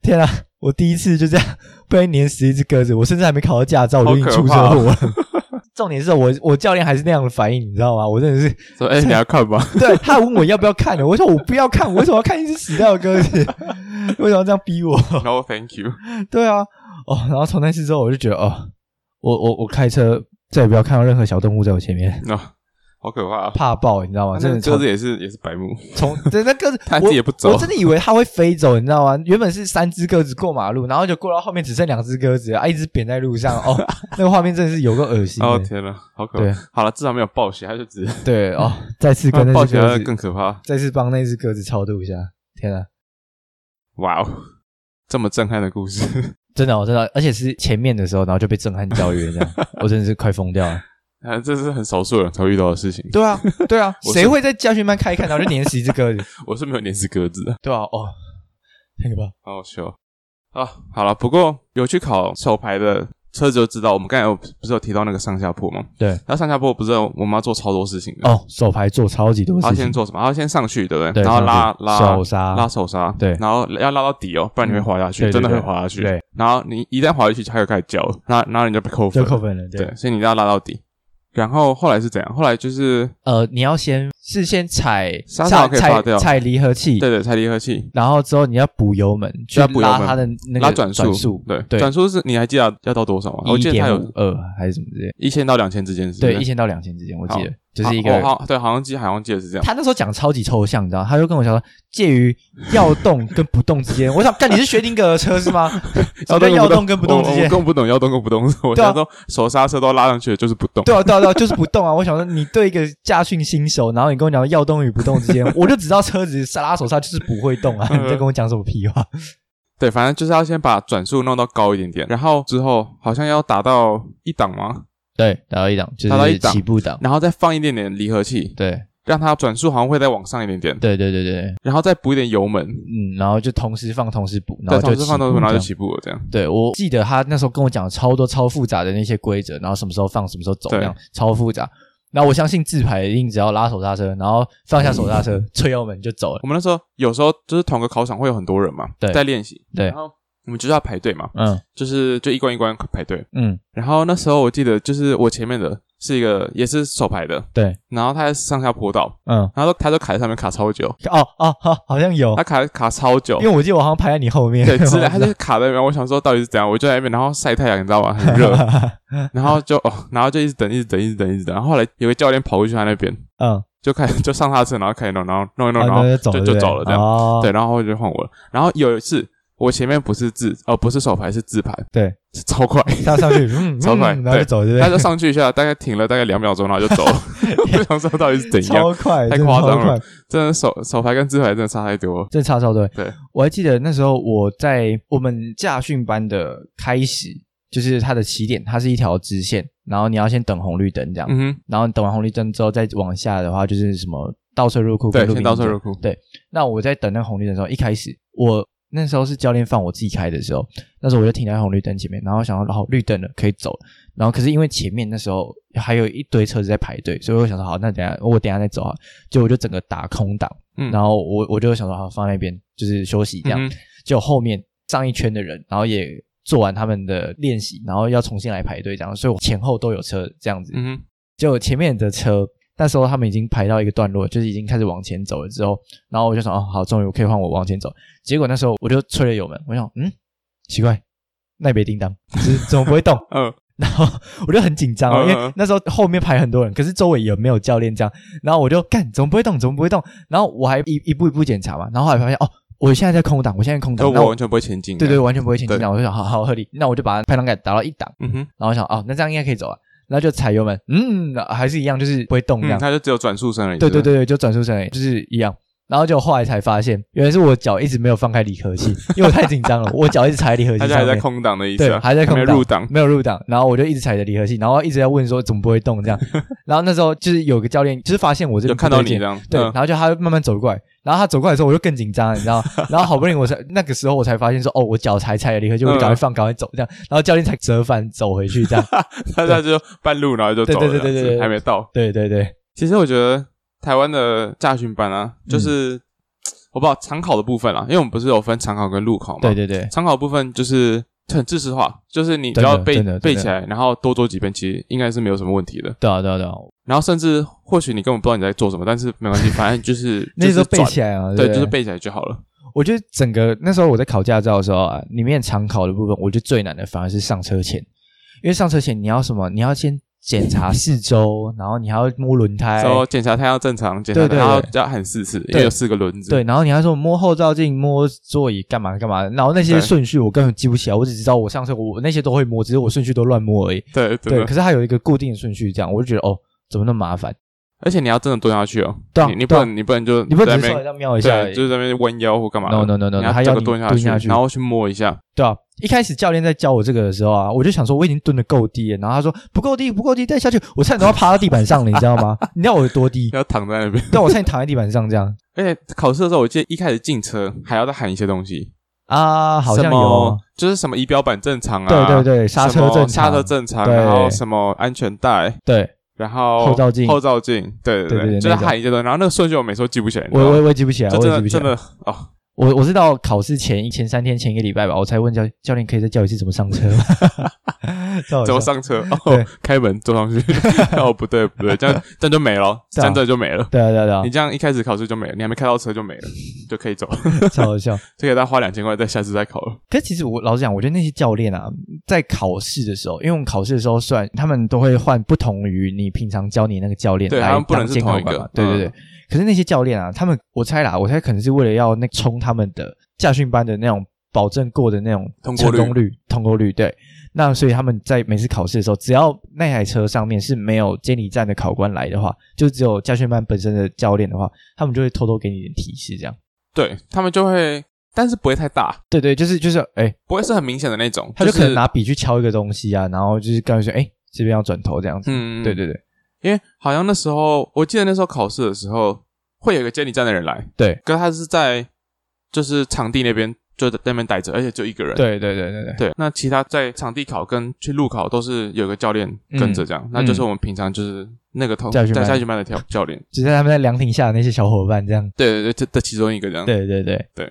[SPEAKER 1] 天啊，我第一次就这样被碾死一只鸽子，我甚至还没考到驾照，我就已经出车祸了。重点是我我教练还是那样的反应，你知道吗？我真的是
[SPEAKER 2] 说，哎，你要看吧？
[SPEAKER 1] 对他问我要不要看的，我说我不要看，我为什么要看一只死掉的鸽子？为什么这样逼我
[SPEAKER 2] ？No, thank you。
[SPEAKER 1] 对啊，哦，然后从那次之后，我就觉得，哦，我我我开车再也不要看到任何小动物在我前面。
[SPEAKER 2] 好可怕，
[SPEAKER 1] 怕爆，你知道吗？真的
[SPEAKER 2] 鸽子也是也是白目，
[SPEAKER 1] 从真那鸽子
[SPEAKER 2] 它自己也不走，
[SPEAKER 1] 我真的以为它会飞走，你知道吗？原本是三只鸽子过马路，然后就过到后面只剩两只鸽子啊，一只扁在路上哦，那个画面真的是有个恶心。
[SPEAKER 2] 哦天呐，好可怕！好了，至少没有暴血，它就只
[SPEAKER 1] 对哦。再次跟那只鸽子
[SPEAKER 2] 更可怕，
[SPEAKER 1] 再次帮那只鸽子超度一下。天啊，
[SPEAKER 2] 哇哦，这么震撼的故事，
[SPEAKER 1] 真的，我真的，而且是前面的时候，然后就被震撼教育这样，我真的是快疯掉了。
[SPEAKER 2] 啊，这是很少数人才会遇到的事情。
[SPEAKER 1] 对啊，对啊，谁会在教训班开看，然后就碾死一只鸽子？
[SPEAKER 2] 我是没有碾死鸽子的。
[SPEAKER 1] 对啊，哦，那个吧，
[SPEAKER 2] 好好笑啊！好了，不过有去考手牌的车子就知道，我们刚才有不是有提到那个上下坡吗？
[SPEAKER 1] 对，
[SPEAKER 2] 然后上下坡不是我们要做超多事情的
[SPEAKER 1] 哦，手牌做超级多事情。
[SPEAKER 2] 他先做什么？他先上去，对不对？然后拉拉
[SPEAKER 1] 手刹，
[SPEAKER 2] 拉手刹，
[SPEAKER 1] 对，
[SPEAKER 2] 然后要拉到底哦，不然你会滑下去，真的会滑下去。
[SPEAKER 1] 对，
[SPEAKER 2] 然后你一旦滑下去，它就开始叫，那然后你就被扣分，
[SPEAKER 1] 就扣分了。
[SPEAKER 2] 对，所以你要拉到底。然后后来是怎样？后来就是
[SPEAKER 1] 呃，你要先是先踩
[SPEAKER 2] 刹可以拔掉，
[SPEAKER 1] 踩离合器，
[SPEAKER 2] 对对，踩离合器。
[SPEAKER 1] 然后之后你要补油门，
[SPEAKER 2] 去
[SPEAKER 1] 拉它的那个
[SPEAKER 2] 转
[SPEAKER 1] 速，
[SPEAKER 2] 对对，转速是你还记得要到多少吗？我记得它有
[SPEAKER 1] 二还是什么之类，
[SPEAKER 2] 一千到两千之间是？
[SPEAKER 1] 对，一千到两千之间，我记得。就是一个
[SPEAKER 2] 好对，好像记好像记得是这样。
[SPEAKER 1] 他那时候讲超级抽象，你知道？他就跟我讲说，介于要动跟不动之间。我想，干你是薛定谔的车是吗？
[SPEAKER 2] 要
[SPEAKER 1] 要动跟不动之间，
[SPEAKER 2] 我更不懂要动跟不动。我想说，手刹车都拉上去了，就是不动。
[SPEAKER 1] 对啊，对啊，对啊，就是不动啊！我想说，你对一个驾训新手，然后你跟我讲要动与不动之间，我就只知道车子刹拉手刹就是不会动啊！你在跟我讲什么屁话？
[SPEAKER 2] 对，反正就是要先把转速弄到高一点点，然后之后好像要达到一档吗？
[SPEAKER 1] 对，打到一档，就是起步档，
[SPEAKER 2] 然后再放一点点离合器，
[SPEAKER 1] 对，
[SPEAKER 2] 让它转速好像会再往上一点点。
[SPEAKER 1] 对对对对，
[SPEAKER 2] 然后再补一点油门，
[SPEAKER 1] 嗯，然后就同时放，同时补，然后
[SPEAKER 2] 同时放，同时补，然后就起步了。这样，
[SPEAKER 1] 对我记得他那时候跟我讲超多超复杂的那些规则，然后什么时候放，什么时候走，这样超复杂。然后我相信自排一定只要拉手刹车，然后放下手刹车，吹油门就走了。
[SPEAKER 2] 我们那时候有时候就是同个考场会有很多人嘛，对在练习，
[SPEAKER 1] 对，
[SPEAKER 2] 然后。我们就是要排队嘛，嗯，就是就一关一关排队，嗯，然后那时候我记得就是我前面的是一个也是手排的，
[SPEAKER 1] 对，
[SPEAKER 2] 然后他在上下坡道，嗯，然后他就卡在上面卡超久，
[SPEAKER 1] 哦哦好，好像有，
[SPEAKER 2] 他卡卡超久，
[SPEAKER 1] 因为我记得我好像排在你后面，
[SPEAKER 2] 对，是的，他就卡在那边，我想说到底是怎样，我就在那边，然后晒太阳，你知道吗？很热，然后就哦，然后就一直等，一直等，一直等，一直等，然后后来有个教练跑过去他那边，嗯，就开始 就上他车，然后开始弄，然后弄一弄，然后就就走了这样，对，然后就换我了，然后有一次。我前面不是自哦，不是手牌是自牌，
[SPEAKER 1] 对，
[SPEAKER 2] 超快，
[SPEAKER 1] 他上去，
[SPEAKER 2] 超快，
[SPEAKER 1] 然后就走，对，
[SPEAKER 2] 他 就上去一下，大概停了大概两秒钟，然后就走了。不想说到底是怎样，
[SPEAKER 1] 超快，
[SPEAKER 2] 太夸张了，真的手手牌跟自牌真的差太多，
[SPEAKER 1] 真的差超多。
[SPEAKER 2] 对，
[SPEAKER 1] 我还记得那时候我在我们驾训班的开始，就是它的起点，它是一条直线，然后你要先等红绿灯这样，然后等完红绿灯之后再往下的话，就是什么倒车入库，
[SPEAKER 2] 对，先倒车入库，
[SPEAKER 1] 对。那我在等那个红绿灯的时候，一开始我。那时候是教练放我自己开的时候，那时候我就停在红绿灯前面，然后想要，然后绿灯了可以走，然后可是因为前面那时候还有一堆车子在排队，所以我想说好，那等下我等下再走啊，就我就整个打空档，嗯，然后我我就想说好放那边就是休息这样，就后面上一圈的人，然后也做完他们的练习，然后要重新来排队这样，所以我前后都有车这样子。嗯，就前面的车那时候他们已经排到一个段落，就是已经开始往前走了之后，然后我就想哦，好，终于我可以换我往前走。结果那时候我就吹了油门，我想嗯，奇怪，那别叮当，怎么不会动？嗯。然后我就很紧张，因为那时候后面排很多人，可是周围也没有教练这样？然后我就干，怎么不会动？怎么不会动？然后我还一一步一步检查嘛。然后后来发现，哦，我现在在空档，我现在空档，
[SPEAKER 2] 我完全不会前进。
[SPEAKER 1] 对对，完全不会前进。那我就想，好好合理。那我就把排档杆打到一档，嗯哼。然后想，哦，那这样应该可以走啊。然后就踩油门，嗯，还是一样，就是不会动这样。
[SPEAKER 2] 它就只有转速声而已。
[SPEAKER 1] 对对对对，就转速声而已，就是一样。然后就后来才发现，原来是我脚一直没有放开离合器，因为我太紧张了，我脚一直踩离合器。
[SPEAKER 2] 他还在空档的意思，
[SPEAKER 1] 对，还在空档，
[SPEAKER 2] 没有入档，
[SPEAKER 1] 没有入档。然后我就一直踩着离合器，然后一直在问说怎么不会动这样。然后那时候就是有个教练，就是发现我这个
[SPEAKER 2] 看到你这样，
[SPEAKER 1] 对，然后就他慢慢走过来，然后他走过来的时候我就更紧张，你知道？然后好不容易我才那个时候我才发现说，哦，我脚才踩了离合器，我就赶快放，赶快走这样。然后教练才折返走回去这样。
[SPEAKER 2] 他他就半路然后就走了，
[SPEAKER 1] 对对对对对，
[SPEAKER 2] 还没到。
[SPEAKER 1] 对对对，
[SPEAKER 2] 其实我觉得台湾的驾训班啊，就是。我不知道常考的部分啊，因为我们不是有分常考跟路考嘛？
[SPEAKER 1] 对对对，
[SPEAKER 2] 常考部分就是很知识化，就是你只要背背起来，然后多做几遍，其实应该是没有什么问题的。
[SPEAKER 1] 对啊对啊对啊。
[SPEAKER 2] 然后甚至或许你根本不知道你在做什么，但是没关系，反正就是
[SPEAKER 1] 那时候背起来啊，
[SPEAKER 2] 对，就是背起来就好了。
[SPEAKER 1] 我觉得整个那时候我在考驾照的时候啊，里面常考的部分，我觉得最难的反而是上车前，因为上车前你要什么？你要先。检查四周，然后你还要摸轮胎，
[SPEAKER 2] 说检查胎要正常，检查胎要要喊四次，因为有四个轮子。
[SPEAKER 1] 对，然后你还说摸后照镜、摸座椅干嘛干嘛，然后那些顺序我根本记不起来，我只知道我上车我那些都会摸，只是我顺序都乱摸而已。
[SPEAKER 2] 对
[SPEAKER 1] 对，可是它有一个固定的顺序，这样我就觉得哦，怎么那么麻烦？
[SPEAKER 2] 而且你要真的蹲下去哦，
[SPEAKER 1] 对
[SPEAKER 2] 你不能你不能就
[SPEAKER 1] 你不能只是瞄一下，
[SPEAKER 2] 就是在那边弯腰或干嘛
[SPEAKER 1] ？No No No No，
[SPEAKER 2] 你
[SPEAKER 1] 要
[SPEAKER 2] 蹲
[SPEAKER 1] 下
[SPEAKER 2] 去，然后去摸一下，
[SPEAKER 1] 对啊。一开始教练在教我这个的时候啊，我就想说我已经蹲的够低了，然后他说不够低不够低，再下去我差点都要趴到地板上了，你知道吗？你知道我有多低？
[SPEAKER 2] 要躺在那边，
[SPEAKER 1] 对，我差点躺在地板上这样。
[SPEAKER 2] 而且考试的时候，我记得一开始进车还要再喊一些东西
[SPEAKER 1] 啊，好像有，
[SPEAKER 2] 就是什么仪表板正常啊，
[SPEAKER 1] 对对对，刹车正常
[SPEAKER 2] 刹车正常，然后什么安全带，
[SPEAKER 1] 对。
[SPEAKER 2] 然后
[SPEAKER 1] 后照镜，
[SPEAKER 2] 后照镜，对对对，就是喊一些东西。然后那个顺序我每次都记不起来，
[SPEAKER 1] 我我我记不起来，我
[SPEAKER 2] 真
[SPEAKER 1] 的
[SPEAKER 2] 真的哦。
[SPEAKER 1] 我我是到考试前一前三天前一个礼拜吧，我才问教教练可以再教一次怎么上车，
[SPEAKER 2] 怎么上车？哦，开门坐上去。哦，不对不对，这样这样就没了，这样就没了。
[SPEAKER 1] 对啊对啊对啊，
[SPEAKER 2] 你这样一开始考试就没了，你还没开到车就没了，就可以走。
[SPEAKER 1] 超好笑，
[SPEAKER 2] 这个再花两千块，再下次再考了。
[SPEAKER 1] 可其实我老实讲，我觉得那些教练啊，在考试的时候，因为我们考试的时候算他们都会换不同于你平常教你那个教练来当监考官嘛。对对对。可是那些教练啊，他们我猜啦，我猜可能是为了要那冲他们的驾训班的那种保证过的那种
[SPEAKER 2] 通过
[SPEAKER 1] 率，通过率对。那所以他们在每次考试的时候，只要那台车上面是没有监理站的考官来的话，就只有驾训班本身的教练的话，他们就会偷偷给你点提示，这样。
[SPEAKER 2] 对他们就会，但是不会太大。
[SPEAKER 1] 对对，就是就是，哎，
[SPEAKER 2] 不会是很明显的那种，
[SPEAKER 1] 他就可能拿笔去敲一个东西啊，然后就是告诉说，哎，这边要转头这样子。嗯，对对对。
[SPEAKER 2] 因为好像那时候，我记得那时候考试的时候，会有一个监理站的人来。
[SPEAKER 1] 对，
[SPEAKER 2] 可是他是在就是场地那边，就在那边待着，而且就一个人。
[SPEAKER 1] 对对对对对。
[SPEAKER 2] 对，那其他在场地考跟去路考都是有个教练跟着这样，那就是我们平常就是那个同在下训班的教教练，
[SPEAKER 1] 只是他们在凉亭下的那些小伙伴这样。
[SPEAKER 2] 对对对，这的其中一个这样。
[SPEAKER 1] 对对对
[SPEAKER 2] 对。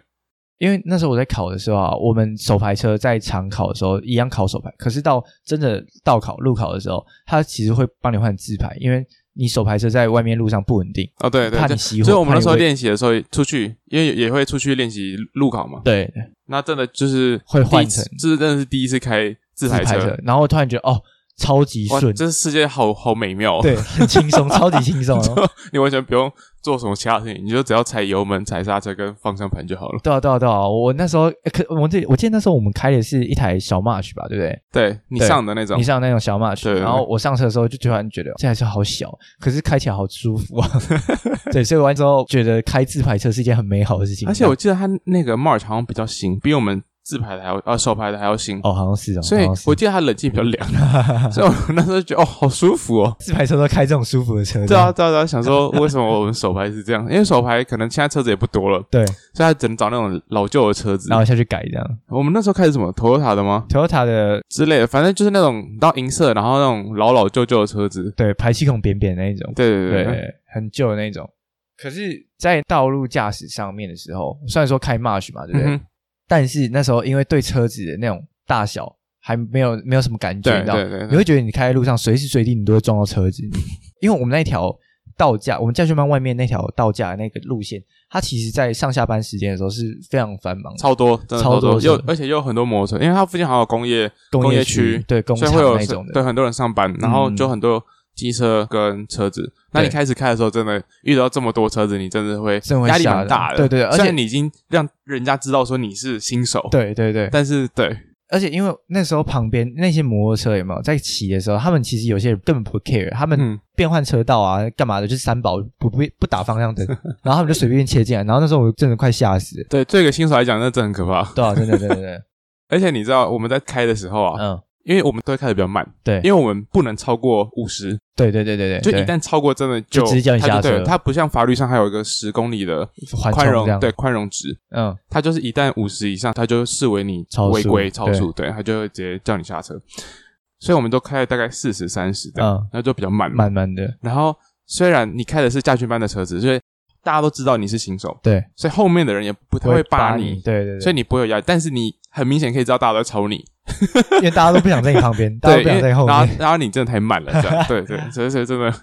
[SPEAKER 1] 因为那时候我在考的时候啊，我们手排车在场考的时候一样考手排，可是到真的到考路考的时候，他其实会帮你换自排，因为你手排车在外面路上不稳定
[SPEAKER 2] 哦，对对，
[SPEAKER 1] 怕你熄火。
[SPEAKER 2] 所以我们那时候练习的时候出去，因为也会出去练习路考嘛。
[SPEAKER 1] 对，
[SPEAKER 2] 那真的就是
[SPEAKER 1] 会换乘，
[SPEAKER 2] 这是真的是第一次开自排车，
[SPEAKER 1] 然后突然觉得哦。超级顺，
[SPEAKER 2] 这世界好好美妙，
[SPEAKER 1] 对，很轻松，超级轻松，
[SPEAKER 2] 你完全不用做什么其他事情，你就只要踩油门、踩刹车跟方向盘就好了。
[SPEAKER 1] 对啊，对啊，对啊！我那时候可我这我记得那时候我们开的是一台小 March 吧，对不对？
[SPEAKER 2] 对你上的那种，
[SPEAKER 1] 你上那种小 March，然后我上车的时候就突然觉得这台车好小，可是开起来好舒服啊。对，所以完之后觉得开自排车是一件很美好的事情。
[SPEAKER 2] 而且我记得它那个 March 好像比较新，比我们。自排的还要啊，手排的还要新
[SPEAKER 1] 哦，好像是哦。
[SPEAKER 2] 所以我记得它冷气比较凉，所以我那时候觉得哦，好舒服哦。
[SPEAKER 1] 自排车都开这种舒服的车，
[SPEAKER 2] 对啊，对啊。想说为什么我们手排是这样？因为手排可能现在车子也不多了，
[SPEAKER 1] 对，
[SPEAKER 2] 所以他只能找那种老旧的车子，
[SPEAKER 1] 然后下去改这样。
[SPEAKER 2] 我们那时候开始什么？Toyota 的吗
[SPEAKER 1] ？Toyota 的
[SPEAKER 2] 之类的，反正就是那种到银色，然后那种老老旧旧的车子，
[SPEAKER 1] 对，排气孔扁扁那一种，
[SPEAKER 2] 对对
[SPEAKER 1] 对，很旧的那种。可是，在道路驾驶上面的时候，虽然说开 March 嘛，对不对？但是那时候因为对车子的那种大小还没有没有什么感觉，
[SPEAKER 2] 到对对，
[SPEAKER 1] 你会觉得你开在路上随时随地你都会撞到车子，因为我们那条道架，我们教学班外面那条道架那个路线，它其实在上下班时间的时候是非常繁忙，
[SPEAKER 2] 超多，
[SPEAKER 1] 超
[SPEAKER 2] 多，又而且又有很多摩托车，因为它附近还有工业
[SPEAKER 1] 工
[SPEAKER 2] 业
[SPEAKER 1] 区，对，
[SPEAKER 2] 所以会有
[SPEAKER 1] 那种的，
[SPEAKER 2] 对很多人上班，然后就很多机车跟车子。那你开始开的时候，真的遇到这么多车子，你真的会压力蛮大的，
[SPEAKER 1] 对对，
[SPEAKER 2] 而且你已经让人家知道说你是新手，
[SPEAKER 1] 对对对，
[SPEAKER 2] 但是对。
[SPEAKER 1] 而且因为那时候旁边那些摩托车有没有在骑的时候，他们其实有些人根本不 care，他们变换车道啊，干嘛的，就是三宝不不不打方向灯，然后他们就随便切进来，然后那时候我真的快吓死。
[SPEAKER 2] 对，对一个新手来讲，那真的很可怕。
[SPEAKER 1] 对啊，真的，对对对。
[SPEAKER 2] 而且你知道我们在开的时候啊，嗯。因为我们都会开的比较慢，
[SPEAKER 1] 对，
[SPEAKER 2] 因为我们不能超过五十，
[SPEAKER 1] 对对对对对，
[SPEAKER 2] 就一旦超过，真的
[SPEAKER 1] 就直接叫你下车。
[SPEAKER 2] 它不像法律上还有一个十公里的宽容，对宽容值，嗯，它就是一旦五十以上，它就视为你违规超速，对，它就会直接叫你下车。所以我们都开了大概四十三十的，嗯，那就比较慢，
[SPEAKER 1] 慢慢的。
[SPEAKER 2] 然后虽然你开的是驾训班的车子，所以大家都知道你是新手，
[SPEAKER 1] 对，
[SPEAKER 2] 所以后面的人也不太会扒
[SPEAKER 1] 你，对对对，
[SPEAKER 2] 所以你不会有压力，但是你很明显可以知道大家都在瞅你。
[SPEAKER 1] 因为大家都不想在你旁边，大家不想在后面。
[SPEAKER 2] 然后，然后你真的太慢了，这样对 对，所以所以真的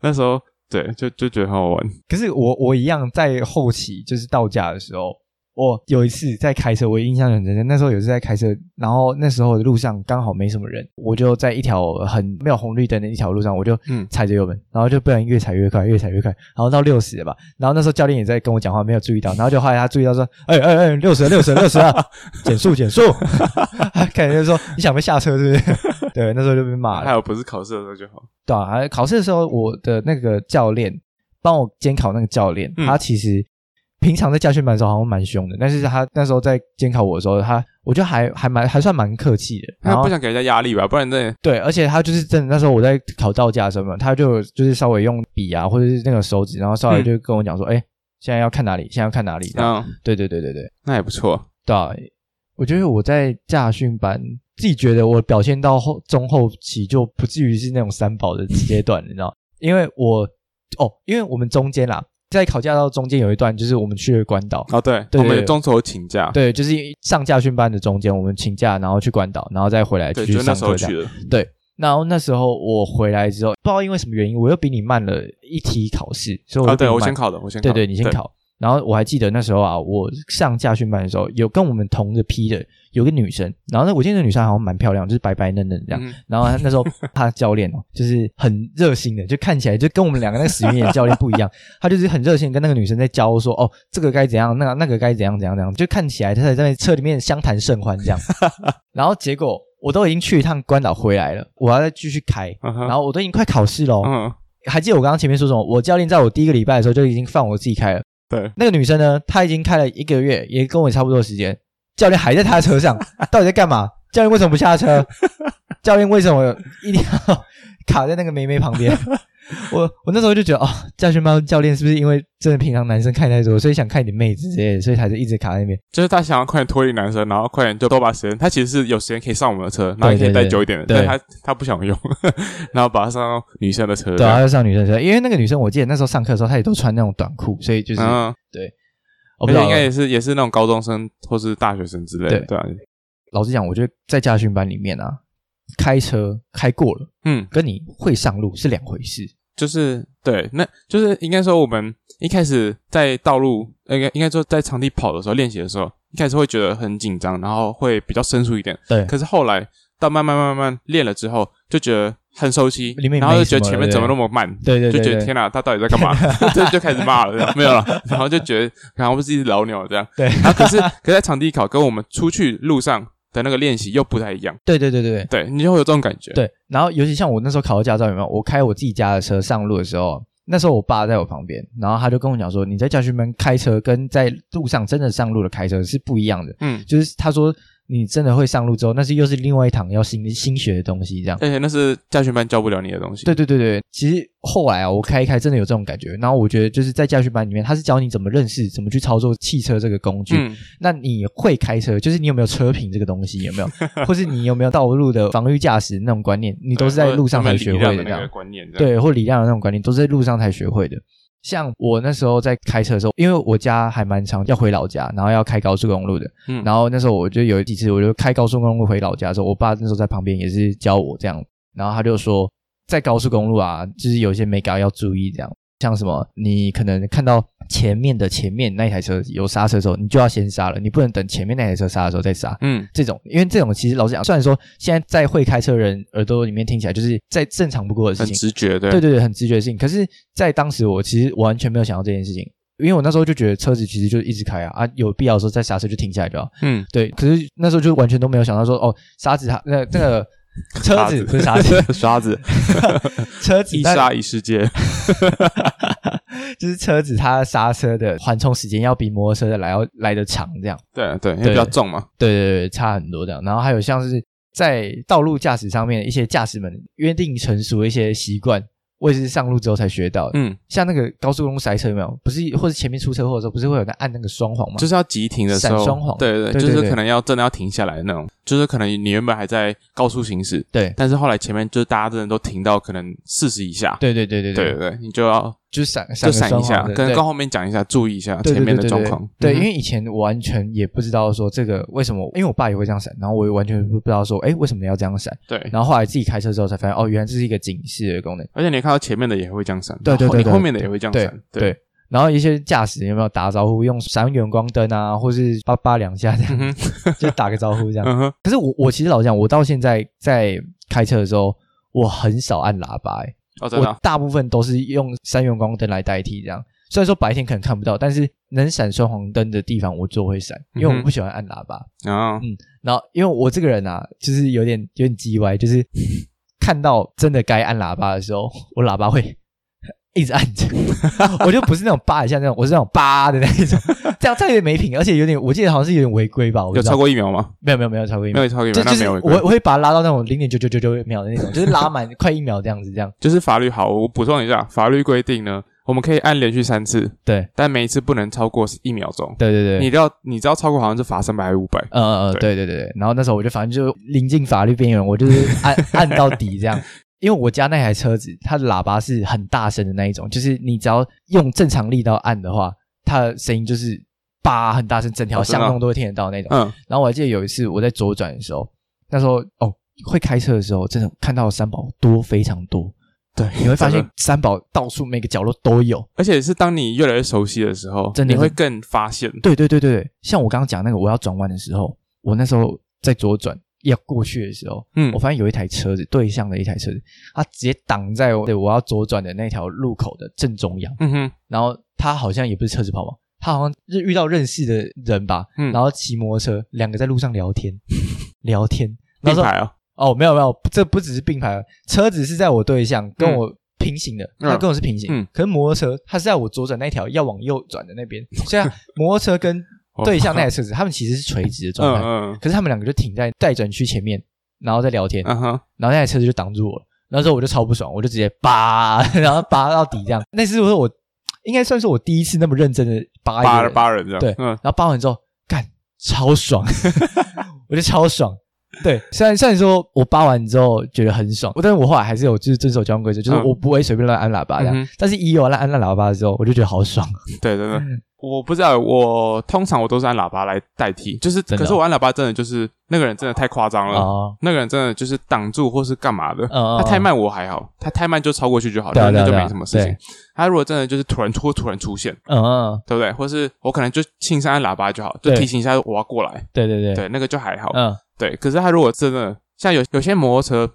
[SPEAKER 2] 那时候对，就就觉得很好玩。
[SPEAKER 1] 可是我我一样在后期就是到家的时候。我有一次在开车，我印象很深。那时候有一次在开车，然后那时候的路上刚好没什么人，我就在一条很没有红绿灯的一条路上，我就踩着油门，然后就不然越踩越快，越踩越快，然后到六十了吧。然后那时候教练也在跟我讲话，没有注意到，然后就后来他注意到说：“哎哎哎，六十六十六十啊，减速减速。”感觉说你想不下车是不是？对，那时候就被骂了。
[SPEAKER 2] 还有不是考试的时候就好。
[SPEAKER 1] 对啊，考试的时候我的那个教练帮我监考那个教练，他其实。平常在驾训班的时候好像蛮凶的，但是他那时候在监考我的时候，他我觉得还还蛮还算蛮客气的。
[SPEAKER 2] 他不想给人家压力吧？不然真的
[SPEAKER 1] 对，而且他就是真的那时候我在考造价的时候，他就就是稍微用笔啊，或者是那个手指，然后稍微就跟我讲说：“哎，现在要看哪里？现在要看哪里？”嗯，对对对对对，
[SPEAKER 2] 那也不错。
[SPEAKER 1] 对，我觉得我在驾训班自己觉得我表现到后中后期就不至于是那种三宝的阶段，你知道？因为我哦，因为我们中间啦。在考驾照中间有一段，就是我们去了关岛
[SPEAKER 2] 哦，对，我们中途请假，
[SPEAKER 1] 对，就是上驾训班的中间，我们请假，然后去关岛，然后再回来继续上课。对，然后那时候我回来之后，不知道因为什么原因，我又比你慢了一题考试，所以我
[SPEAKER 2] 对我先考的，我先
[SPEAKER 1] 对对，你先考。然后我还记得那时候啊，我上驾训班的时候，有跟我们同个批的有个女生，然后呢，我记得那女生好像蛮漂亮，就是白白嫩嫩这样。然后那时候她教练哦，就是很热心的，就看起来就跟我们两个那个死鱼眼教练不一样，他就是很热心跟那个女生在教说哦，这个该怎样，那那个该怎样怎样怎样，就看起来他在在车里面相谈甚欢这样。然后结果我都已经去一趟关岛回来了，我要再继续开，然后我都已经快考试喽。还记得我刚刚前面说什么？我教练在我第一个礼拜的时候就已经放我自己开了。
[SPEAKER 2] 对，
[SPEAKER 1] 那个女生呢，她已经开了一个月，也跟我差不多时间。教练还在他的车上，到底在干嘛？教练为什么不下车？教练为什么一定要卡在那个梅梅旁边？我我那时候就觉得哦，教训猫教练是不是因为真的平常男生看太多，所以想看点妹子之类的，所以才就一直卡在那边。
[SPEAKER 2] 就是他想要快点脱离男生，然后快点就多把时间。他其实是有时间可以上我们的车，然后可以待久一点的，但他他不想用，然后把他上到女生的车。
[SPEAKER 1] 对，他就上女生车，因为那个女生我记得那时候上课的时候，她也都穿那种短裤，所以就是对。
[SPEAKER 2] 我觉得应该也是也是那种高中生或是大学生之类的。对啊，
[SPEAKER 1] 老实讲，我觉得在驾训班里面啊，开车开过了，嗯，跟你会上路是两回事。
[SPEAKER 2] 就是对，那就是应该说，我们一开始在道路，应该应该说在场地跑的时候练习的时候，一开始会觉得很紧张，然后会比较生疏一点。
[SPEAKER 1] 对，
[SPEAKER 2] 可是后来到慢慢慢慢练了之后，就觉得很熟悉，然后就觉得前面怎么那么慢？
[SPEAKER 1] 对对，
[SPEAKER 2] 就觉得天哪，他到底在干嘛？就就开始骂了，没有了，然后就觉得然后不是一只老鸟这样。
[SPEAKER 1] 对，
[SPEAKER 2] 然后可是可在场地考跟我们出去路上。的那个练习又不太一样，
[SPEAKER 1] 对对对对
[SPEAKER 2] 对，你就会有这种感觉。
[SPEAKER 1] 对，然后尤其像我那时候考到驾照有没有？我开我自己家的车上路的时候，那时候我爸在我旁边，然后他就跟我讲说：“你在驾训班开车跟在路上真的上路的开车是不一样的。”嗯，就是他说。你真的会上路之后，那是又是另外一堂要新新学的东西，这样。
[SPEAKER 2] 而且那是驾训班教不了你的东西。
[SPEAKER 1] 对对对对，其实后来啊，我开一开真的有这种感觉。然后我觉得就是在驾训班里面，他是教你怎么认识、怎么去操作汽车这个工具。嗯。那你会开车，就是你有没有车品这个东西有没有？或是你有没有道路的防御驾驶那种观念？你都是在路上才学会的
[SPEAKER 2] 那样观念。
[SPEAKER 1] 对，或礼让的那种观念，都是在路上才学会的。像我那时候在开车的时候，因为我家还蛮长，要回老家，然后要开高速公路的。嗯，然后那时候我就有几次，我就开高速公路回老家的时候，我爸那时候在旁边也是教我这样，然后他就说，在高速公路啊，就是有些没搞要注意这样。像什么，你可能看到前面的前面那台车有刹车的时候，你就要先刹了，你不能等前面那台车刹的时候再刹。嗯，这种，因为这种其实老实讲，虽然说现在在会开车人耳朵里面听起来就是再正常不过的事情，
[SPEAKER 2] 很直觉的，
[SPEAKER 1] 对对对，很直觉性。可是，在当时我其实完全没有想到这件事情，因为我那时候就觉得车子其实就一直开啊啊，有必要的时候再刹车就停下来就好。嗯，对。可是那时候就完全都没有想到说，哦，刹子它那那个。车子不是刹子，
[SPEAKER 2] 刷子，
[SPEAKER 1] 车子
[SPEAKER 2] 一刹一世界，
[SPEAKER 1] 就是车子它刹车的缓冲时间要比摩托车的来要来的长，这样。
[SPEAKER 2] 对对，因为比较重嘛。
[SPEAKER 1] 对对对，差很多这样。然后还有像是在道路驾驶上面一些驾驶们约定成熟的一些习惯。我也是上路之后才学到，嗯，像那个高速公路塞车有没有？不是，或者前面出车祸的时候，不是会有个按那个双簧吗？
[SPEAKER 2] 就是要急停的时候，
[SPEAKER 1] 闪双黄，
[SPEAKER 2] 对对，就是可能要真的要停下来的那种。就是可能你原本还在高速行驶，
[SPEAKER 1] 对，
[SPEAKER 2] 但是后来前面就是大家真的都停到可能四十以下，
[SPEAKER 1] 对对对对
[SPEAKER 2] 对对对，你就要
[SPEAKER 1] 就闪
[SPEAKER 2] 就闪一下，跟
[SPEAKER 1] 跟
[SPEAKER 2] 后面讲一下，注意一下前面的状况。
[SPEAKER 1] 对，因为以前完全也不知道说这个为什么，因为我爸也会这样闪，然后我也完全不知道说，哎，为什么要这样闪？
[SPEAKER 2] 对，
[SPEAKER 1] 然后后来自己开车之后才发现，哦，原来这是一个警示的功能。
[SPEAKER 2] 而且你看到前面的也会这样闪，
[SPEAKER 1] 对对对，
[SPEAKER 2] 你后面的也会这样闪，对。
[SPEAKER 1] 然后一些驾驶有没有打招呼，用闪远光灯啊，或是叭叭两下这样，就打个招呼这样。可是我我其实老讲，我到现在在开车的时候，我很少按喇叭，哎，我大部分都是用三用光灯来代替这样。虽然说白天可能看不到，但是能闪双黄灯的地方我就会闪，因为我不喜欢按喇叭啊。嗯，然后因为我这个人啊，就是有点有点叽歪，就是看到真的该按喇叭的时候，我喇叭会。一直按着，我就不是那种叭一下那种，我是那种叭的那一种，这样特别没品，而且有点，我记得好像是有点违规吧？
[SPEAKER 2] 有超过一秒吗？
[SPEAKER 1] 没有没有没有超过一秒，
[SPEAKER 2] 没有超过一秒，
[SPEAKER 1] 就是我我会把它拉到那种零点九九九九秒的那种，就是拉满快一秒这样子，这样。
[SPEAKER 2] 就是法律好，我补充一下，法律规定呢，我们可以按连续三次，
[SPEAKER 1] 对，
[SPEAKER 2] 但每一次不能超过一秒钟。
[SPEAKER 1] 对对对，
[SPEAKER 2] 你要你知道超过好像是罚三百还是五百？
[SPEAKER 1] 嗯嗯嗯，对对对。然后那时候我就反正就临近法律边缘，我就是按按到底这样。因为我家那台车子，它的喇叭是很大声的那一种，就是你只要用正常力道按的话，它的声音就是叭很大声，整条巷弄都会听得到那种。嗯。然后我还记得有一次我在左转的时候，那时候哦会开车的时候，真的看到三宝多非常多。
[SPEAKER 2] 对，
[SPEAKER 1] 你会发现三宝到处每个角落都有，
[SPEAKER 2] 而且是当你越来越熟悉的时候，
[SPEAKER 1] 真的
[SPEAKER 2] 会更发现。
[SPEAKER 1] 对对对对对，像我刚刚讲那个我要转弯的时候，我那时候在左转。要过去的时候，嗯，我发现有一台车子对向的一台车子，它直接挡在我我要左转的那条路口的正中央，嗯哼，然后他好像也不是车子跑嘛，他好像是遇到认识的人吧，嗯，然后骑摩托车，两个在路上聊天，聊天。
[SPEAKER 2] 并排啊，
[SPEAKER 1] 哦，没有没有，这不只是并排，车子是在我对向跟我平行的，他跟我是平行，嗯，可是摩托车它是在我左转那条要往右转的那边，虽然 摩托车跟对向那台车子，他们其实是垂直的状态，可是他们两个就停在待转区前面，然后在聊天，然后那台车子就挡住我了。那时候我就超不爽，我就直接扒，然后扒到底这样。那次我我应该算是我第一次那么认真的扒
[SPEAKER 2] 扒扒人这样，
[SPEAKER 1] 对，然后扒完之后干超爽，我就超爽。对，虽然虽然说我扒完之后觉得很爽，但是我后来还是有就是遵守交通规则，就是我不会随便乱按喇叭的。但是一有乱按那喇叭的时候，我就觉得好爽。
[SPEAKER 2] 对对对。我不知道，我通常我都是按喇叭来代替，就是，可是我按喇叭真的就是那个人真的太夸张了，那个人真的就是挡住或是干嘛的，他太慢我还好，他太慢就超过去就好了，那就没什么事情。他如果真的就是突然突突然出现，嗯，对不对？或是我可能就轻声按喇叭就好，就提醒一下我要过来，
[SPEAKER 1] 对对对，
[SPEAKER 2] 对那个就还好，嗯，对。可是他如果真的像有有些摩托车。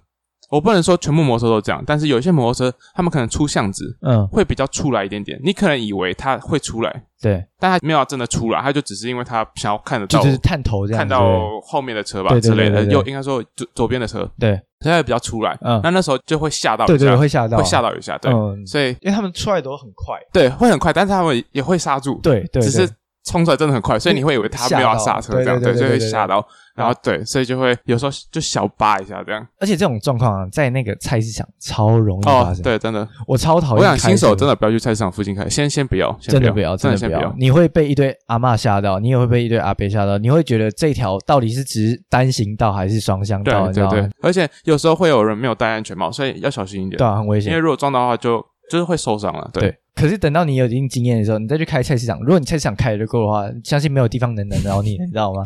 [SPEAKER 2] 我不能说全部摩托车都这样，但是有一些摩托车，他们可能出巷子，嗯，会比较出来一点点。你可能以为他会出来，
[SPEAKER 1] 对，
[SPEAKER 2] 但他没有真的出来，他就只是因为他想要看得到，
[SPEAKER 1] 就是探头这样，
[SPEAKER 2] 看到后面的车吧之类的，右应该说左左边的车，
[SPEAKER 1] 对，
[SPEAKER 2] 他会比较出来，嗯，那那时候就会吓到，
[SPEAKER 1] 对对，会吓到，
[SPEAKER 2] 会吓到一下，对，所以
[SPEAKER 1] 因为他们出来都很快，
[SPEAKER 2] 对，会很快，但是他们也会刹住，
[SPEAKER 1] 对对，
[SPEAKER 2] 只是冲出来真的很快，所以你会以为他没有刹车这样，对，就会吓到。然后对，所以就会有时候就小扒一下这样，
[SPEAKER 1] 而且这种状况啊，在那个菜市场超容易发生。
[SPEAKER 2] 对，真的，
[SPEAKER 1] 我超讨厌。
[SPEAKER 2] 我想新手真的不要去菜市场附近开，先先不要，
[SPEAKER 1] 真的不要，真的不要。你会被一堆阿妈吓到，你也会被一堆阿伯吓到，你会觉得这条到底是直单行道还是双向道？
[SPEAKER 2] 对对对。而且有时候会有人没有戴安全帽，所以要小心一点。
[SPEAKER 1] 对，很危险。
[SPEAKER 2] 因为如果撞到的话，就就是会受伤了。对，
[SPEAKER 1] 可是等到你有一定经验的时候，你再去开菜市场，如果你菜市场开的就够的话，相信没有地方能难倒你，你知道吗？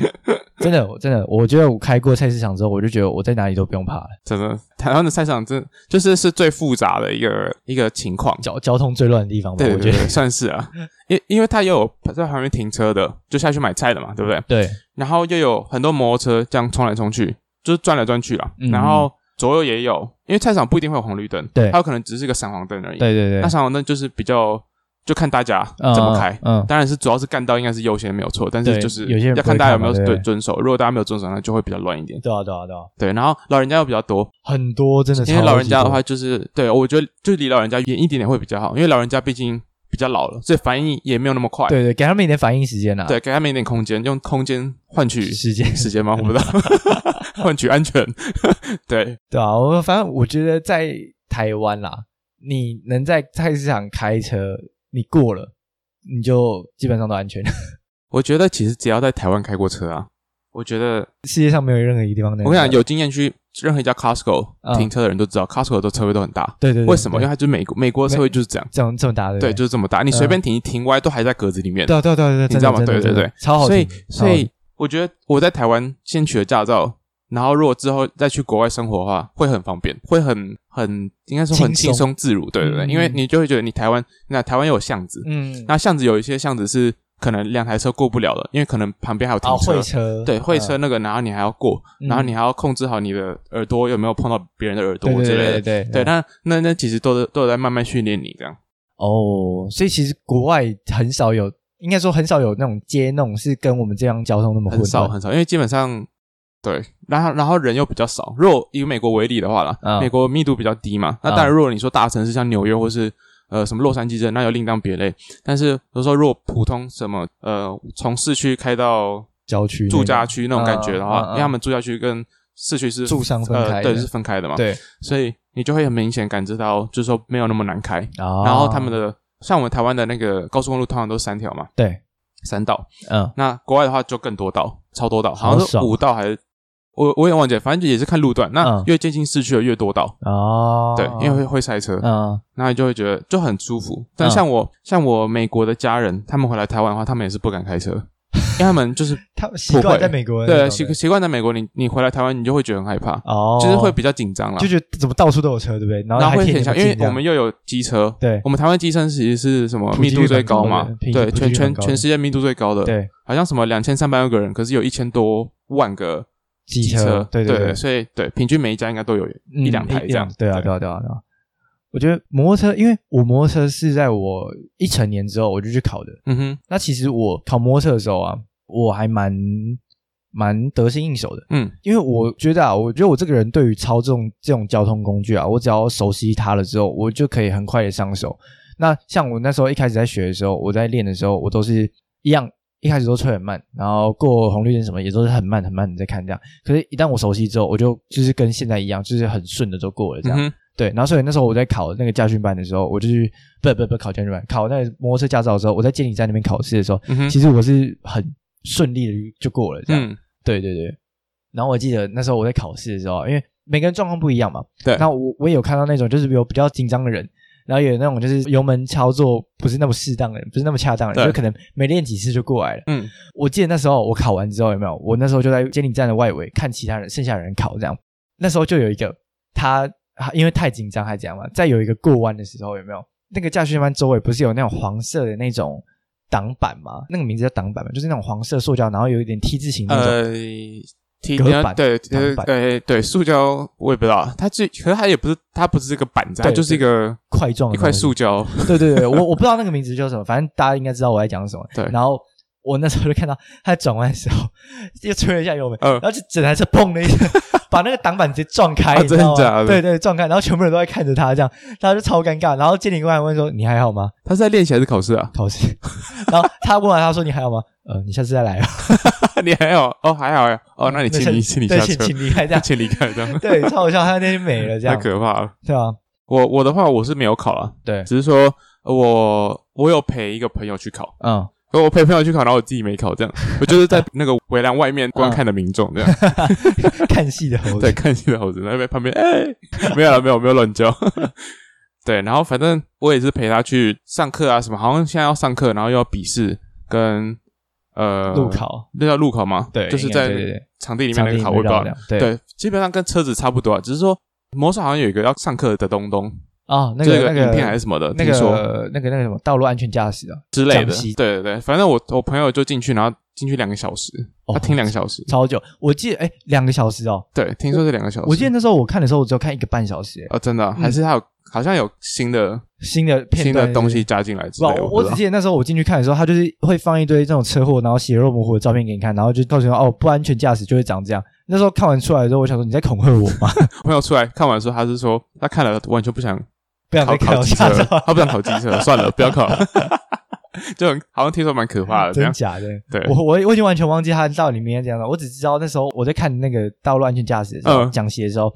[SPEAKER 1] 真的，真的，我觉得我开过菜市场之后，我就觉得我在哪里都不用怕了。
[SPEAKER 2] 真的，台湾的菜市场真就是是最复杂的一个一个情况，
[SPEAKER 1] 交交通最乱的地方。
[SPEAKER 2] 对，
[SPEAKER 1] 我觉得
[SPEAKER 2] 算是啊，因因为它又有在旁边停车的，就下去买菜的嘛，对不对？
[SPEAKER 1] 对。
[SPEAKER 2] 然后又有很多摩托车这样冲来冲去，就是转来转去啊。然后左右也有，因为菜场不一定会有红绿灯，
[SPEAKER 1] 对，
[SPEAKER 2] 它有可能只是一个闪黄灯而已。
[SPEAKER 1] 对对对。
[SPEAKER 2] 那闪黄灯就是比较。就看大家怎么开，嗯，当然是主要是干道应该是优先没有错，但是就是
[SPEAKER 1] 有些人
[SPEAKER 2] 要看大家有没有对遵守。如果大家没有遵守，那就会比较乱一点。
[SPEAKER 1] 对啊，对啊，对啊。
[SPEAKER 2] 对，然后老人家又比较多，
[SPEAKER 1] 很多真的，
[SPEAKER 2] 因为老人家的话就是对我觉得就离老人家远一点点会比较好，因为老人家毕竟比较老了，所以反应也没有那么快。
[SPEAKER 1] 对对，给他们一点反应时间啊。
[SPEAKER 2] 对，给他们一点空间，用空间换取
[SPEAKER 1] 时间
[SPEAKER 2] 时间吗？我不知道，换取安全。对
[SPEAKER 1] 对啊，我反正我觉得在台湾啦，你能在菜市场开车，你过了。你就基本上都安全。
[SPEAKER 2] 我觉得其实只要在台湾开过车啊，我觉得
[SPEAKER 1] 世界上没有任何一个地方。
[SPEAKER 2] 我跟你讲，有经验去任何一家 Costco 停车的人都知道，Costco 的车位都很大。
[SPEAKER 1] 对对。
[SPEAKER 2] 为什么？因为它就是美国，美国的车位就是这样，
[SPEAKER 1] 这样这么大的。
[SPEAKER 2] 对，就是这么大，你随便停停歪都还在格子里面。
[SPEAKER 1] 对对对对，
[SPEAKER 2] 你知道吗？对对对，
[SPEAKER 1] 超好。
[SPEAKER 2] 所以所以我觉得我在台湾先取了驾照。然后，如果之后再去国外生活的话，会很方便，会很很应该说很轻松。自如，对对对，因为你就会觉得你台湾那台湾有巷子，嗯，那巷子有一些巷子是可能两台车过不了的，因为可能旁边还有停车，
[SPEAKER 1] 会车，
[SPEAKER 2] 对会车那个，然后你还要过，然后你还要控制好你的耳朵有没有碰到别人的耳朵之类的，
[SPEAKER 1] 对
[SPEAKER 2] 对，那那那其实都是都有在慢慢训练你这样。
[SPEAKER 1] 哦，所以其实国外很少有，应该说很少有那种街弄是跟我们这样交通那么
[SPEAKER 2] 很少很少，因为基本上。对，然后然后人又比较少。如果以美国为例的话啦，美国密度比较低嘛。那当然，如果你说大城市像纽约或是呃什么洛杉矶这，那又另当别类。但是，比如说如果普通什么呃从市区开到
[SPEAKER 1] 郊区
[SPEAKER 2] 住家区那种感觉的话，因为他们住家区跟市区是
[SPEAKER 1] 住商分开，
[SPEAKER 2] 对，是分开的嘛。
[SPEAKER 1] 对，
[SPEAKER 2] 所以你就会很明显感知到，就是说没有那么难开。然后他们的像我们台湾的那个高速公路，通常都是三条嘛。
[SPEAKER 1] 对，
[SPEAKER 2] 三道。嗯，那国外的话就更多道，超多道，好像是五道还是。我我也忘记，反正就也是看路段。那越接近市区的越多道。哦，对，因为会会塞车，嗯，那你就会觉得就很舒服。但像我像我美国的家人，他们回来台湾的话，他们也是不敢开车，因为他们就是
[SPEAKER 1] 他们习惯在美国，
[SPEAKER 2] 对习习惯在美国，你你回来台湾，你就会觉得很害怕。哦，就是会比较紧张了，
[SPEAKER 1] 就觉得怎么到处都有车，对不对？然
[SPEAKER 2] 后
[SPEAKER 1] 会
[SPEAKER 2] 很像，因为我们又有机车，
[SPEAKER 1] 对，
[SPEAKER 2] 我们台湾机车其实是什么密度最高嘛？对，全全全世界密度最高的，
[SPEAKER 1] 对，
[SPEAKER 2] 好像什么两千三百万个人，可是有一千多万个。
[SPEAKER 1] 机车，对对对，
[SPEAKER 2] 所以对，平均每一家应该都有一两台这样。
[SPEAKER 1] 对啊，对啊，对啊，对啊。我觉得摩托车，因为我摩托车是在我一成年之后我就去考的。嗯哼。那其实我考摩托车的时候啊，我还蛮蛮得心应手的。嗯。因为我觉得啊，我觉得我这个人对于操纵这种交通工具啊，我只要熟悉它了之后，我就可以很快的上手。那像我那时候一开始在学的时候，我在练的时候，我都是一样。一开始都吹很慢，然后过红绿灯什么也都是很慢很慢的在看这样。可是，一旦我熟悉之后，我就就是跟现在一样，就是很顺的就过了这样。对，然后所以那时候我在考那个驾训班的时候，我就去不不不考驾训班，考那个摩托车驾照的时候，我在监理站那边考试的时候，其实我是很顺利的就过了这样。对对对。然后我记得那时候我在考试的时候，因为每个人状况不一样嘛。
[SPEAKER 2] 对。
[SPEAKER 1] 那我我也有看到那种就是有比较紧张的人。然后有那种就是油门操作不是那么适当的人，不是那么恰当的人，就可能没练几次就过来了。嗯，我记得那时候我考完之后有没有？我那时候就在监理站的外围看其他人，剩下人考这样。那时候就有一个他因为太紧张还怎样嘛，在有一个过弯的时候有没有？那个驾训班周围不是有那种黄色的那种挡板吗？那个名字叫挡板嘛，就是那种黄色塑胶，然后有一点 T 字形那种。隔板
[SPEAKER 2] 对对对对，塑胶我也不知道，它这可是它也不是它不是这个板子，它就是一个
[SPEAKER 1] 块状
[SPEAKER 2] 一块塑胶。
[SPEAKER 1] 对对对，我我不知道那个名字叫什么，反正大家应该知道我在讲什么。
[SPEAKER 2] 对，
[SPEAKER 1] 然后我那时候就看到他转弯的时候又吹了一下油门，然后就整台车砰的一下 把那个挡板直接撞开，
[SPEAKER 2] 真的假的？
[SPEAKER 1] 对对，撞开，然后全部人都在看着他，这样他就超尴尬。然后监理官问说：“你还好吗？”
[SPEAKER 2] 他是在练习还是考试啊？
[SPEAKER 1] 考试。然后他问完他说：“你还好吗？”呃，你下次再来啊。
[SPEAKER 2] 你还好？哦，还好呀。哦，那你请你 请你下
[SPEAKER 1] 车，请离开这样，
[SPEAKER 2] 请离开这样。
[SPEAKER 1] 对，超好笑，他那天没了，这样。
[SPEAKER 2] 太可怕了。
[SPEAKER 1] 对啊，
[SPEAKER 2] 我我的话我是没有考了，
[SPEAKER 1] 对，
[SPEAKER 2] 只是说我我有陪一个朋友去考，嗯，我陪朋友去考，然后我自己没考，这样，我就是在那个围栏外面观看的民众这样，
[SPEAKER 1] 看戏的猴子，
[SPEAKER 2] 对，看戏的猴子那边旁边，哎，没有了，没有没有乱叫。对，然后反正我也是陪他去上课啊，什么好像现在要上课，然后又要笔试跟呃
[SPEAKER 1] 路考，
[SPEAKER 2] 那叫路考吗？
[SPEAKER 1] 对，
[SPEAKER 2] 就是在场地里面那个考，我不知道。对，基本上跟车子差不多，只是说摩托车好像有一个要上课的东东。
[SPEAKER 1] 哦，那个那个
[SPEAKER 2] 影片还是什么的，
[SPEAKER 1] 那个那个那个什么道路安全驾驶啊
[SPEAKER 2] 之类的，对对对，反正我我朋友就进去，然后进去两个小时，他听两个小时，
[SPEAKER 1] 超久。我记得哎，两个小时哦，
[SPEAKER 2] 对，听说是两个小时。
[SPEAKER 1] 我记得那时候我看的时候，我只有看一个半小时。
[SPEAKER 2] 哦，真的？还是他有好像有新的
[SPEAKER 1] 新的
[SPEAKER 2] 新的东西加进来？之类
[SPEAKER 1] 我只记得那时候我进去看的时候，他就是会放一堆这种车祸然后血肉模糊的照片给你看，然后就告诉你哦，不安全驾驶就会长这样。那时候看完出来的时候，我想说你在恐吓我吗？
[SPEAKER 2] 朋友出来看完的时候他是说他看了完全不想。
[SPEAKER 1] 不想再
[SPEAKER 2] 考机车，他不想考机车，算了，不要考。就好像听说蛮可怕的，
[SPEAKER 1] 真假的？
[SPEAKER 2] 对，
[SPEAKER 1] 我我我已经完全忘记他到里面这样了。我只知道那时候我在看那个道路安全驾驶的时候讲习的时候，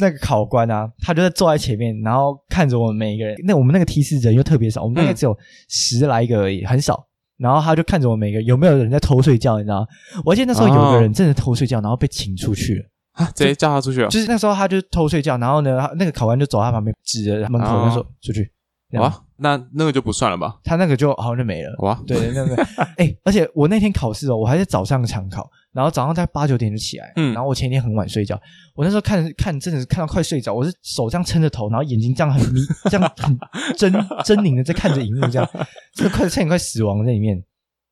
[SPEAKER 1] 那个考官啊，他就在坐在前面，然后看着我们每一个人。那我们那个梯次人又特别少，我们大概只有十来个而已，很少。然后他就看着我们每个有没有人在偷睡觉，你知道？我记得那时候有个人真的偷睡觉，然后被请出去了。
[SPEAKER 2] 啊直接叫他出去了，
[SPEAKER 1] 就是那时候他就偷睡觉，然后呢，那个考官就走他旁边，指着门口他说：“出去。”
[SPEAKER 2] 哇，那那个就不算了吧？
[SPEAKER 1] 他那个就好像就没了。哇，对，那个，哎，而且我那天考试哦，我还是早上常考，然后早上在八九点就起来，嗯，然后我前一天很晚睡觉，我那时候看看真的是看到快睡着，我是手这样撑着头，然后眼睛这样很迷，这样很狰狰狞的在看着荧幕，这样，这快差点快死亡在里面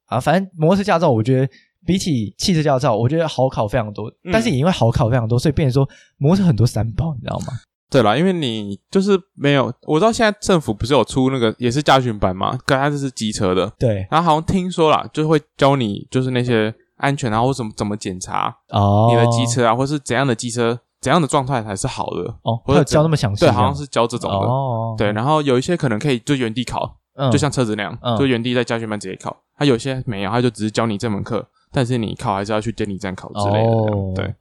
[SPEAKER 1] 啊！反正摩托车驾照，我觉得。比起汽车驾照，我觉得好考非常多，但是也因为好考非常多，所以变成说摩托车很多三包，你知道吗？
[SPEAKER 2] 对啦，因为你就是没有，我知道现在政府不是有出那个也是驾训班嘛，可它这是机车的，
[SPEAKER 1] 对。
[SPEAKER 2] 然后好像听说啦，就是会教你就是那些安全啊，或怎么怎么检查哦你的机车啊，或是怎样的机车怎样的状态才是好的
[SPEAKER 1] 哦，或者教那么详细，对，
[SPEAKER 2] 好像是教这种的哦。对，然后有一些可能可以就原地考，就像车子那样，就原地在教学班直接考。他有些没有，他就只是教你这门课。但是你考还是要去监理站考之类的，对。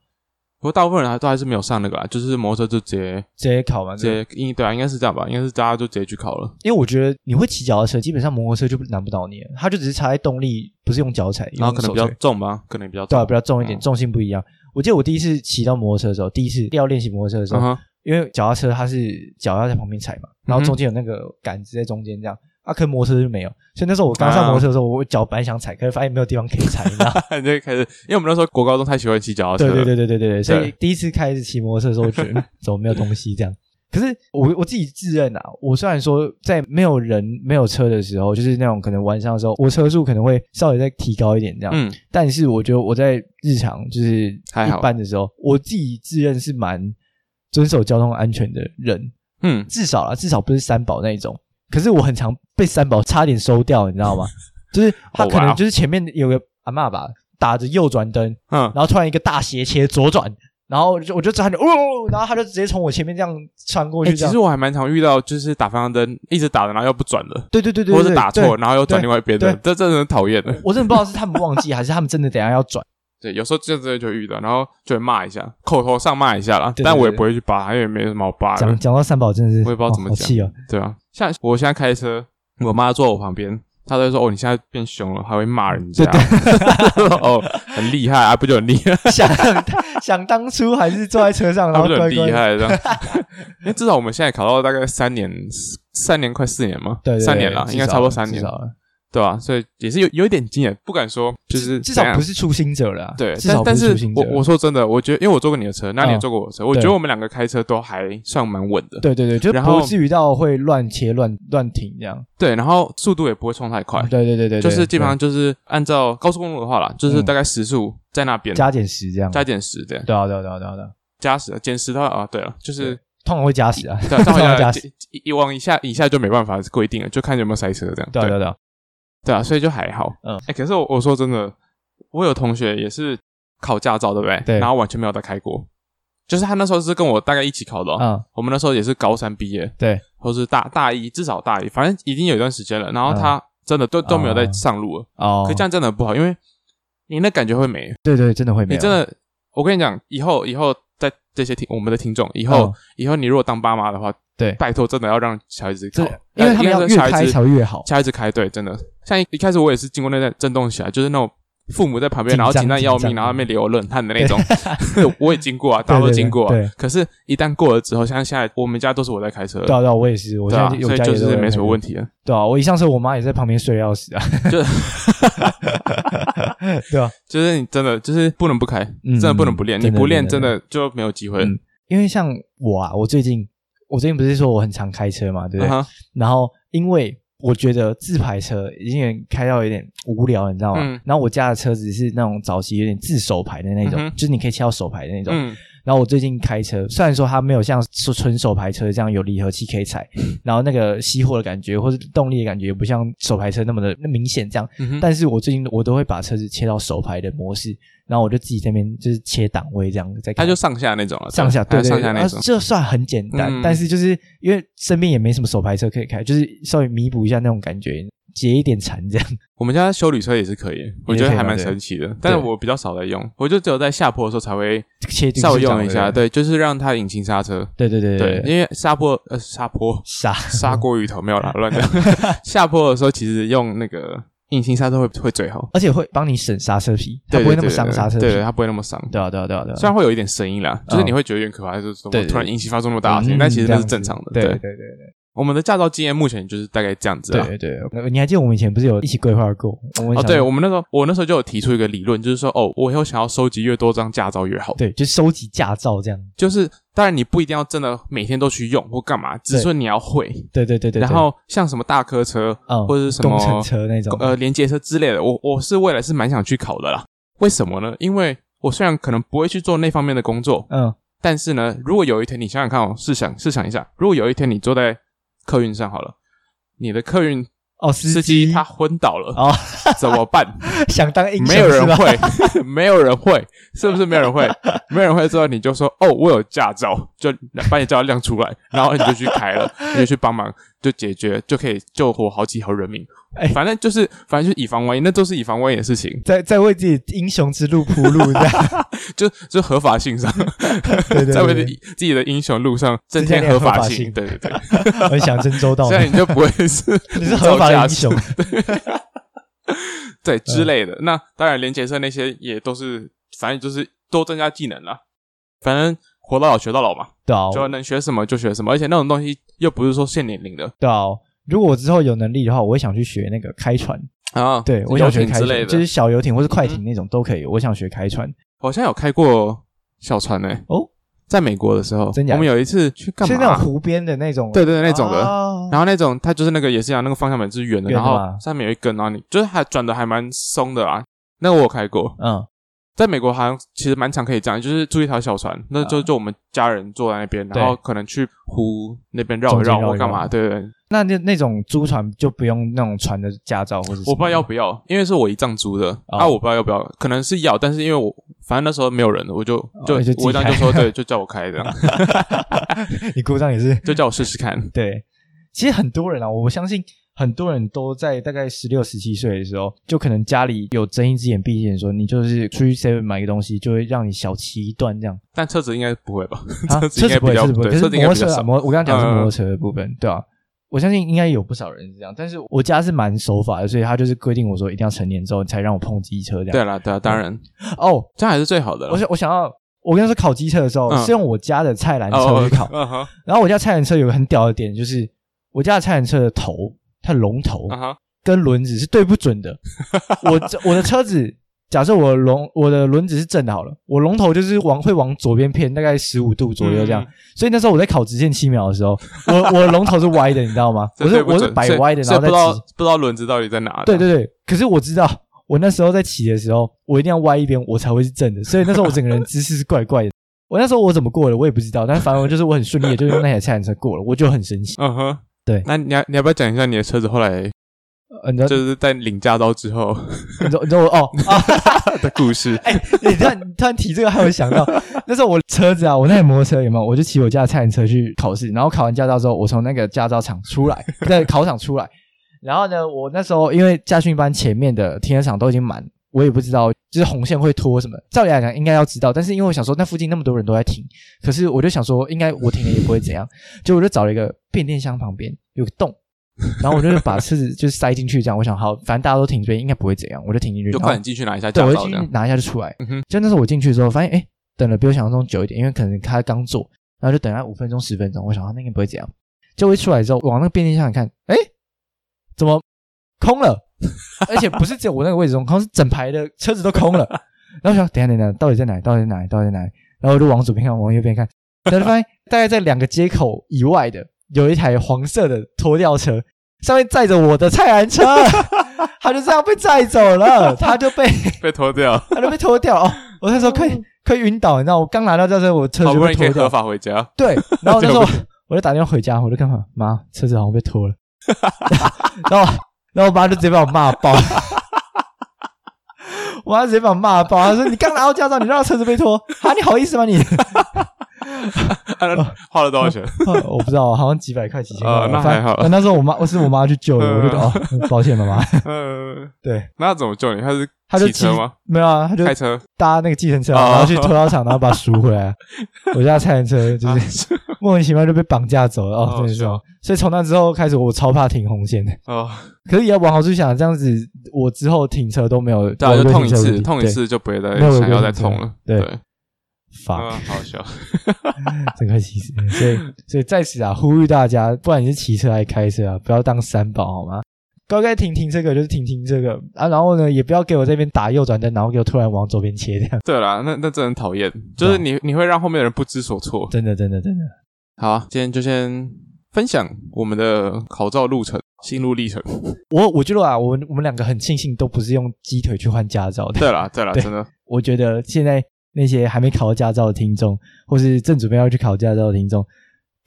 [SPEAKER 2] 不过大部分人还都还是没有上那个啦，就是摩托车就直接
[SPEAKER 1] 直接考完，
[SPEAKER 2] 直接应对啊，应该是这样吧？应该是大家就直接去考了。
[SPEAKER 1] 因为我觉得你会骑脚踏车，基本上摩托车就难不倒你了，它就只是差在动力，不是用脚踩，
[SPEAKER 2] 然后可能比较重吧，可能比较对，啊
[SPEAKER 1] 比较重一点，重心不一样。我记得我第一次骑到摩托车的时候，第一次要练习摩托车的时候，因为脚踏车它是脚要在旁边踩嘛，然后中间有那个杆子在中间这样。阿克摩托车就没有，所以那时候我刚上摩托车的时候，我脚本来想踩，可是发现没有地方可以踩，你知道？
[SPEAKER 2] 就开始，因为我们那时候国高中太喜欢骑脚踏车，
[SPEAKER 1] 对对对对对对所以第一次开始骑摩托车的时候，觉得怎么没有东西这样？可是我我自己自认啊，我虽然说在没有人没有车的时候，就是那种可能晚上的时候，我车速可能会稍微再提高一点这样，嗯，但是我觉得我在日常就是一般的时候，我自己自认是蛮遵守交通安全的人，嗯，至少啊，至少不是三宝那一种。可是我很常被三宝差点收掉，你知道吗？就是他可能就是前面有个阿妈吧，打着右转灯，嗯，然后突然一个大斜切左转，然后就我就差点哦，然后他就直接从我前面这样穿过去。
[SPEAKER 2] 其实我还蛮常遇到，就是打方向灯一直打着，然后又不转的。
[SPEAKER 1] 对对对对，
[SPEAKER 2] 或是打错，然后又转另外一边的，这真的很讨厌的。
[SPEAKER 1] 我真的不知道是他们忘记，还是他们真的等下要转。
[SPEAKER 2] 对，有时候就真的就遇到，然后就会骂一下，口头上骂一下啦，但我也不会去扒，因为没什么好扒的。
[SPEAKER 1] 讲讲到三宝，真的是
[SPEAKER 2] 我也不知道怎么讲，对啊，像我现在开车，我妈坐我旁边，她都说：“哦，你现在变凶了，还会骂人家。”哦，很厉害啊，不就很厉害？
[SPEAKER 1] 想想当初还是坐在车上，然后
[SPEAKER 2] 很厉害这样。因为至少我们现在考到大概三年，三年快四年嘛，
[SPEAKER 1] 对，
[SPEAKER 2] 三年了，应该差不多三年。对吧？所以也是有有一点经验，不敢说就是
[SPEAKER 1] 至少不是初心者了。
[SPEAKER 2] 对，
[SPEAKER 1] 至少
[SPEAKER 2] 但是我我说真的，我觉得因为我坐过你的车，那你也坐过我的车，我觉得我们两个开车都还算蛮稳的。
[SPEAKER 1] 对对对，就不至于到会乱切乱乱停这样。
[SPEAKER 2] 对，然后速度也不会冲太快。
[SPEAKER 1] 对对对对，
[SPEAKER 2] 就是基本上就是按照高速公路的话啦，就是大概时速在那边
[SPEAKER 1] 加减十这样，
[SPEAKER 2] 加减十这样。
[SPEAKER 1] 对啊对啊对啊对啊，
[SPEAKER 2] 加十减十的话啊，对了，就是
[SPEAKER 1] 通常会加十啊，对
[SPEAKER 2] 通常会加十，一往以下以下就没办法规定了，就看有没有塞车这样。
[SPEAKER 1] 对对对。
[SPEAKER 2] 对啊，所以就还好。嗯，哎，可是我我说真的，我有同学也是考驾照，对不对？
[SPEAKER 1] 对。
[SPEAKER 2] 然后完全没有再开过，就是他那时候是跟我大概一起考的。嗯。我们那时候也是高三毕业，
[SPEAKER 1] 对，
[SPEAKER 2] 或是大大一，至少大一，反正已经有一段时间了。然后他真的都都没有再上路了。哦。可这样真的不好，因为你那感觉会没。
[SPEAKER 1] 对对，真的会没。
[SPEAKER 2] 你真的，我跟你讲，以后以后在这些听我们的听众，以后以后你如果当爸妈的话。
[SPEAKER 1] 对，
[SPEAKER 2] 拜托，真的要让小孩子考，
[SPEAKER 1] 因为他们要越开才越好，
[SPEAKER 2] 小孩子开对，真的。像一一开始我也是经过那段震动起来，就是那种父母在旁边，然后紧张要命，然后那边流冷汗的那种，我也经过啊，大家都经过。啊，可是，一旦过了之后，像现在我们家都是我在开车。
[SPEAKER 1] 对啊，对啊，我也是，我现在有家
[SPEAKER 2] 就是没什么问题了。
[SPEAKER 1] 对啊，我一上车，我妈也在旁边睡得要死啊。就，对啊，
[SPEAKER 2] 就是你真的就是不能不开，真的不能不练，你不练真的就没有机会。
[SPEAKER 1] 因为像我啊，我最近我最近不是说我很常开车嘛，对不对？然后因为。我觉得自排车已经开到有点无聊，你知道吗？然后我家的车子是那种早期有点自手排的那种，就是你可以切到手排的那种。然后我最近开车，虽然说它没有像说纯手排车这样有离合器可以踩，然后那个熄火的感觉或者动力的感觉不像手排车那么的明显这样，但是我最近我都会把车子切到手排的模式。然后我就自己这边就是切档位这样在，
[SPEAKER 2] 它就上下那种了，
[SPEAKER 1] 上下对
[SPEAKER 2] 上下那种，
[SPEAKER 1] 就算很简单，但是就是因为身边也没什么手排车可以开，就是稍微弥补一下那种感觉，解一点馋这样。
[SPEAKER 2] 我们家修旅车也是可以，我觉得还蛮神奇的，但是我比较少在用，我就只有在下坡的时候才会稍微用一下，对，就是让它引擎刹车。
[SPEAKER 1] 对对对
[SPEAKER 2] 对，因为下坡呃下坡
[SPEAKER 1] 沙
[SPEAKER 2] 沙锅鱼头没有啦，乱讲。下坡的时候其实用那个。引擎刹车会会最好，
[SPEAKER 1] 而且会帮你省刹车皮，它不会那么伤刹车皮，
[SPEAKER 2] 对，它不会那么伤。
[SPEAKER 1] 对啊，对啊，对啊，对啊。
[SPEAKER 2] 虽然会有一点声音啦，就是你会觉得有点可怕，就是突然引擎发出那么大声音，但其实那是正常的。
[SPEAKER 1] 对对对对。
[SPEAKER 2] 我们的驾照经验目前就是大概这样子。
[SPEAKER 1] 对对，你还记得我们以前不是有一起规划过？
[SPEAKER 2] 哦，对，我们那时候我那时候就有提出一个理论，就是说，哦，我以后想要收集越多张驾照越好。
[SPEAKER 1] 对，就收集驾照这样。
[SPEAKER 2] 就是当然你不一定要真的每天都去用或干嘛，只是说你要会。
[SPEAKER 1] 对对对对。
[SPEAKER 2] 然后像什么大客车，或者是什么
[SPEAKER 1] 工程车那种，
[SPEAKER 2] 呃，连接车之类的，我我是未来是蛮想去考的啦。为什么呢？因为我虽然可能不会去做那方面的工作，嗯，但是呢，如果有一天你想想看哦，试想试想一下，如果有一天你坐在客运上好了，你的客运
[SPEAKER 1] 哦，
[SPEAKER 2] 司机。他昏倒了。哦，怎么办？
[SPEAKER 1] 想当英雄，
[SPEAKER 2] 没有人会，没有人会，是不是没有人会？没有人会之后，你就说哦，我有驾照，就把你驾照亮出来，然后你就去开了，你就去帮忙，就解决，就可以救活好几条人命。哎，反正就是，反正就以防万一，那都是以防万一的事情，
[SPEAKER 1] 在在为自己英雄之路铺路，这样，
[SPEAKER 2] 就就合法性上，
[SPEAKER 1] 对对，
[SPEAKER 2] 在为自己的英雄路上增添合法性，对对对，
[SPEAKER 1] 我想真周到，
[SPEAKER 2] 这样你就不会是
[SPEAKER 1] 你是合法英雄，
[SPEAKER 2] 对之类的。那当然，连结社那些也都是，反正就是多增加技能了。反正活到老学到老嘛，
[SPEAKER 1] 对啊，
[SPEAKER 2] 就能学什么就学什么，而且那种东西又不是说限年龄的，
[SPEAKER 1] 对啊。如果我之后有能力的话，我会想去学那个开船啊。对，我想学开船，就是小游艇或是快艇那种都可以。我想学开船，
[SPEAKER 2] 好像有开过小船呢。哦，在美国的时候，我们有一次去干嘛？
[SPEAKER 1] 是那种湖边的那种，
[SPEAKER 2] 对对对，那种的。然后那种它就是那个也是一样，那个方向盘是圆的，然后上面有一根，然后你就是还转的还蛮松的啊。那个我开过，嗯。在美国好像其实蛮常可以这样，就是租一条小船，那就就我们家人坐在那边，然后可能去湖那边绕一绕。或干嘛，对对。
[SPEAKER 1] 那那那种租船就不用那种船的驾照，或者
[SPEAKER 2] 我不知道要不要，因为是我一丈租的。啊，我不知道要不要，可能是要，但是因为我反正那时候没有人，我就就我一丈就说对，就叫我开这样。
[SPEAKER 1] 你故障也是，
[SPEAKER 2] 就叫我试试看。
[SPEAKER 1] 对，其实很多人啊，我相信。很多人都在大概十六、十七岁的时候，就可能家里有睁一只眼闭一只眼，说你就是出去 seven 买个东西，就会让你小骑一段这样。
[SPEAKER 2] 但车子应该不会吧？
[SPEAKER 1] 车
[SPEAKER 2] 子应该
[SPEAKER 1] 不会，车子不会。可是摩托
[SPEAKER 2] 车，
[SPEAKER 1] 摩我刚刚讲是摩托车的部分，对啊，我相信应该有不少人是这样，但是我家是蛮守法的，所以他就是规定我说一定要成年之后才让我碰机车这样。
[SPEAKER 2] 对啦，对啊，当然
[SPEAKER 1] 哦，
[SPEAKER 2] 这样还是最好的。
[SPEAKER 1] 我想，我想要，我跟他说考机车的时候是用我家的菜篮车去考，然后我家菜篮车有个很屌的点，就是我家的菜篮车的头。它龙头跟轮子是对不准的。我我的车子，假设我龙我的轮子是正的，好了，我龙头就是往会往左边偏，大概十五度左右这样。所以那时候我在考直线七秒的时候，我 我的龙头是歪的，你知道吗？我是我是摆歪的，然后
[SPEAKER 2] 不知道不知道轮子到底在哪。
[SPEAKER 1] 对对对，可是我知道，我那时候在骑的时候，我一定要歪一边，我才会是正的。所以那时候我整个人姿势是怪怪的。我那时候我怎么过的，我也不知道。但反正就是我很顺利的，就用那台菜车过了，我就很神奇。嗯哼。对，
[SPEAKER 2] 那你要你要不要讲一下你的车子后来，就是在领驾照之后，
[SPEAKER 1] 你知道你知道我哦啊
[SPEAKER 2] 的故事。
[SPEAKER 1] 哎，你突然突然提这个，还有想到那时候我车子啊，我那台摩托车有没有？我就骑我家的菜车去考试，然后考完驾照之后，我从那个驾照场出来，在考场出来，然后呢，我那时候因为驾训班前面的停车场都已经满。我也不知道，就是红线会拖什么。照理来讲，应该要知道，但是因为我想说，那附近那么多人都在停，可是我就想说，应该我停了也不会怎样。就我就找了一个变电箱旁边有个洞，然后我就把车子就塞进去，这样我想好，反正大家都停这边，应该不会怎样，我就停进去，
[SPEAKER 2] 就快点进去拿一下
[SPEAKER 1] 对，我就进去。拿一下就出来。就那时候我进去的时候，发现哎，等了比我想象中久一点，因为可能他刚坐，然后就等他五分钟十分钟，我想那应该不会这样。就一出来之后，往那个便利箱看，哎，怎么空了？而且不是只有我那个位置空，好像是整排的车子都空了。然后想，等下等下，到底在哪？到底在哪？到底在哪？然后我就往左边看，往右边看，然后发现大概在两个接口以外的，有一台黄色的拖吊车，上面载着我的菜篮车，他就这样被载走了，他就被
[SPEAKER 2] 被拖掉，
[SPEAKER 1] 他就被拖掉哦。我那时候快快晕倒，你知道，我刚拿到轿车，我车
[SPEAKER 2] 子
[SPEAKER 1] 就被拖掉
[SPEAKER 2] 合。法回家。
[SPEAKER 1] 对，然后那时候我就打电话回家，我就干嘛？妈，车子好像被拖了。然后，然后我妈就直接把我骂爆。我妈直接把我骂爆，她说：“你刚拿到驾照，你让车子被拖，啊，你好意思吗你？”
[SPEAKER 2] 花了多少钱？
[SPEAKER 1] 我不知道，好像几百块、几千块。
[SPEAKER 2] 哦那还好
[SPEAKER 1] 那时候我妈，我是我妈去救的，我就哦，抱歉妈妈。
[SPEAKER 2] 呃，
[SPEAKER 1] 对，
[SPEAKER 2] 那怎么救你？他是
[SPEAKER 1] 他就
[SPEAKER 2] 骑车吗？
[SPEAKER 1] 没有啊，他就
[SPEAKER 2] 开车？
[SPEAKER 1] 搭那个计程车然后去拖吊场，然后把它赎回来。我家菜篮车就是
[SPEAKER 2] 啊
[SPEAKER 1] 莫名其妙就被绑架走了真的是。所以从那之后开始，我超怕停红线的。
[SPEAKER 2] 哦，
[SPEAKER 1] 可是也要往好处想，这样子我之后停车都没有，
[SPEAKER 2] 对啊，就痛一次，痛一，次就不会再想要再痛了。
[SPEAKER 1] 对
[SPEAKER 2] 啊，好笑。
[SPEAKER 1] 真可惜死。所以所以在此啊，呼吁大家，不管你是骑车还是开车啊，不要当三宝好吗？该该停停这个就是停停这个啊，然后呢，也不要给我这边打右转灯，然后给我突然往左边切，这样
[SPEAKER 2] 对啦，那那真的很讨厌，就是你你会让后面的人不知所措。
[SPEAKER 1] 真的真的真的。
[SPEAKER 2] 好啊，今天就先分享我们的考照路程、心路历程。
[SPEAKER 1] 我我觉得啊，我们我们两个很庆幸都不是用鸡腿去换驾照的。
[SPEAKER 2] 对啦，对啦，
[SPEAKER 1] 对
[SPEAKER 2] 真的，
[SPEAKER 1] 我觉得现在那些还没考到驾照的听众，或是正准备要去考驾照的听众，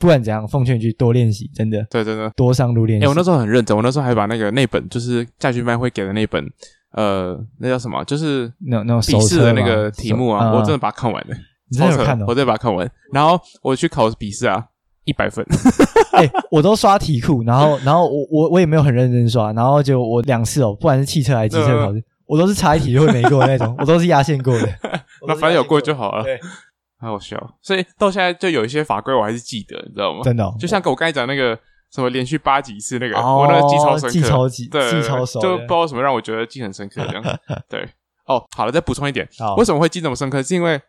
[SPEAKER 1] 不管怎样，奉劝你去多练习，真的
[SPEAKER 2] 对，真的。
[SPEAKER 1] 多上路练习
[SPEAKER 2] 哎、
[SPEAKER 1] 习。
[SPEAKER 2] 我那时候很认真，我那时候还把那个那本就是驾训班会给的那本，呃，那叫什么？就是
[SPEAKER 1] 那那种
[SPEAKER 2] 笔试的那个题目啊，
[SPEAKER 1] 手
[SPEAKER 2] 我真的把它看完了，
[SPEAKER 1] 你真的有看哦
[SPEAKER 2] 我真的把它看完。然后我去考笔试啊，一百分，
[SPEAKER 1] 哎、我都刷题库，然后然后我我我也没有很认真刷，然后就我两次哦，不管是汽车还是机车考试，我都是差一题就会没过的那种，我都是压线过的。
[SPEAKER 2] 那反正有过就好了。
[SPEAKER 1] 对，
[SPEAKER 2] 好好笑。所以到现在就有一些法规我还是记得，你知道吗？
[SPEAKER 1] 真的、哦，
[SPEAKER 2] 就像跟我刚才讲那个什么连续八几次那个，
[SPEAKER 1] 哦
[SPEAKER 2] 我那个记超深刻，
[SPEAKER 1] 记超
[SPEAKER 2] 级
[SPEAKER 1] 记超熟的
[SPEAKER 2] 就不知道什么让我觉得记很深刻这样。对，哦，好了，再补充一点，
[SPEAKER 1] 好
[SPEAKER 2] 为什么会记这么深刻？是因为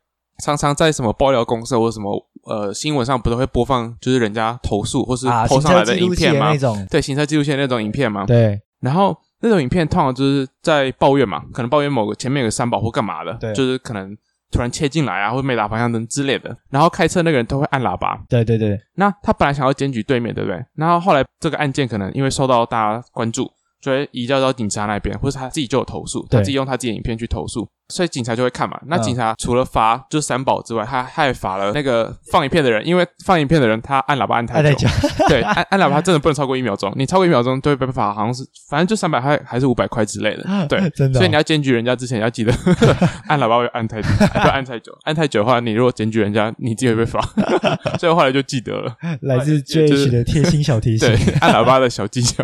[SPEAKER 2] 常常在什么爆料公社或者什么呃新闻上，不都会播放就是人家投诉或是
[SPEAKER 1] 投，
[SPEAKER 2] 上来
[SPEAKER 1] 车记录器
[SPEAKER 2] 影片吗
[SPEAKER 1] 的那？种，
[SPEAKER 2] 对，行车记录器那种影片吗？
[SPEAKER 1] 对
[SPEAKER 2] 然后那种影片通常就是在抱怨嘛，可能抱怨某个前面有个三宝或干嘛的，
[SPEAKER 1] 对
[SPEAKER 2] 就是可能突然切进来啊，或者没打方向灯之类的。然后开车那个人都会按喇叭。
[SPEAKER 1] 对对对，
[SPEAKER 2] 那他本来想要检举对面，对不对？然后后来这个案件可能因为受到大家关注，所以移交到警察那边，或者他自己就有投诉，他自己用他自己的影片去投诉，所以警察就会看嘛。那
[SPEAKER 1] 嗯。
[SPEAKER 2] 警察除了罚就是三宝之外，他他还罚了那个放影片的人，因为放影片的人他按喇叭按太久。对，按按喇叭真的不能超过一秒钟，你超过一秒钟就会被罚，好像是反正就三百块还是五百块之类的，对，
[SPEAKER 1] 真的哦。
[SPEAKER 2] 所以你要检举人家之前要记得 按喇叭会按太久，不要按太久，按太久的话，你如果检举人家，你自己会被罚，所以后来就记得了，
[SPEAKER 1] 来自
[SPEAKER 2] 就是
[SPEAKER 1] JH 的贴心小提醒。
[SPEAKER 2] 对，，按喇叭的小技巧，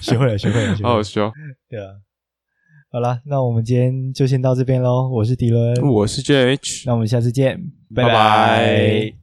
[SPEAKER 1] 学会了，学会了，学会了。
[SPEAKER 2] 好好笑。
[SPEAKER 1] 对啊，好了，那我们今天就先到这边喽。我是迪伦，
[SPEAKER 2] 我是 JH，
[SPEAKER 1] 那我们下次见，拜。
[SPEAKER 2] 拜拜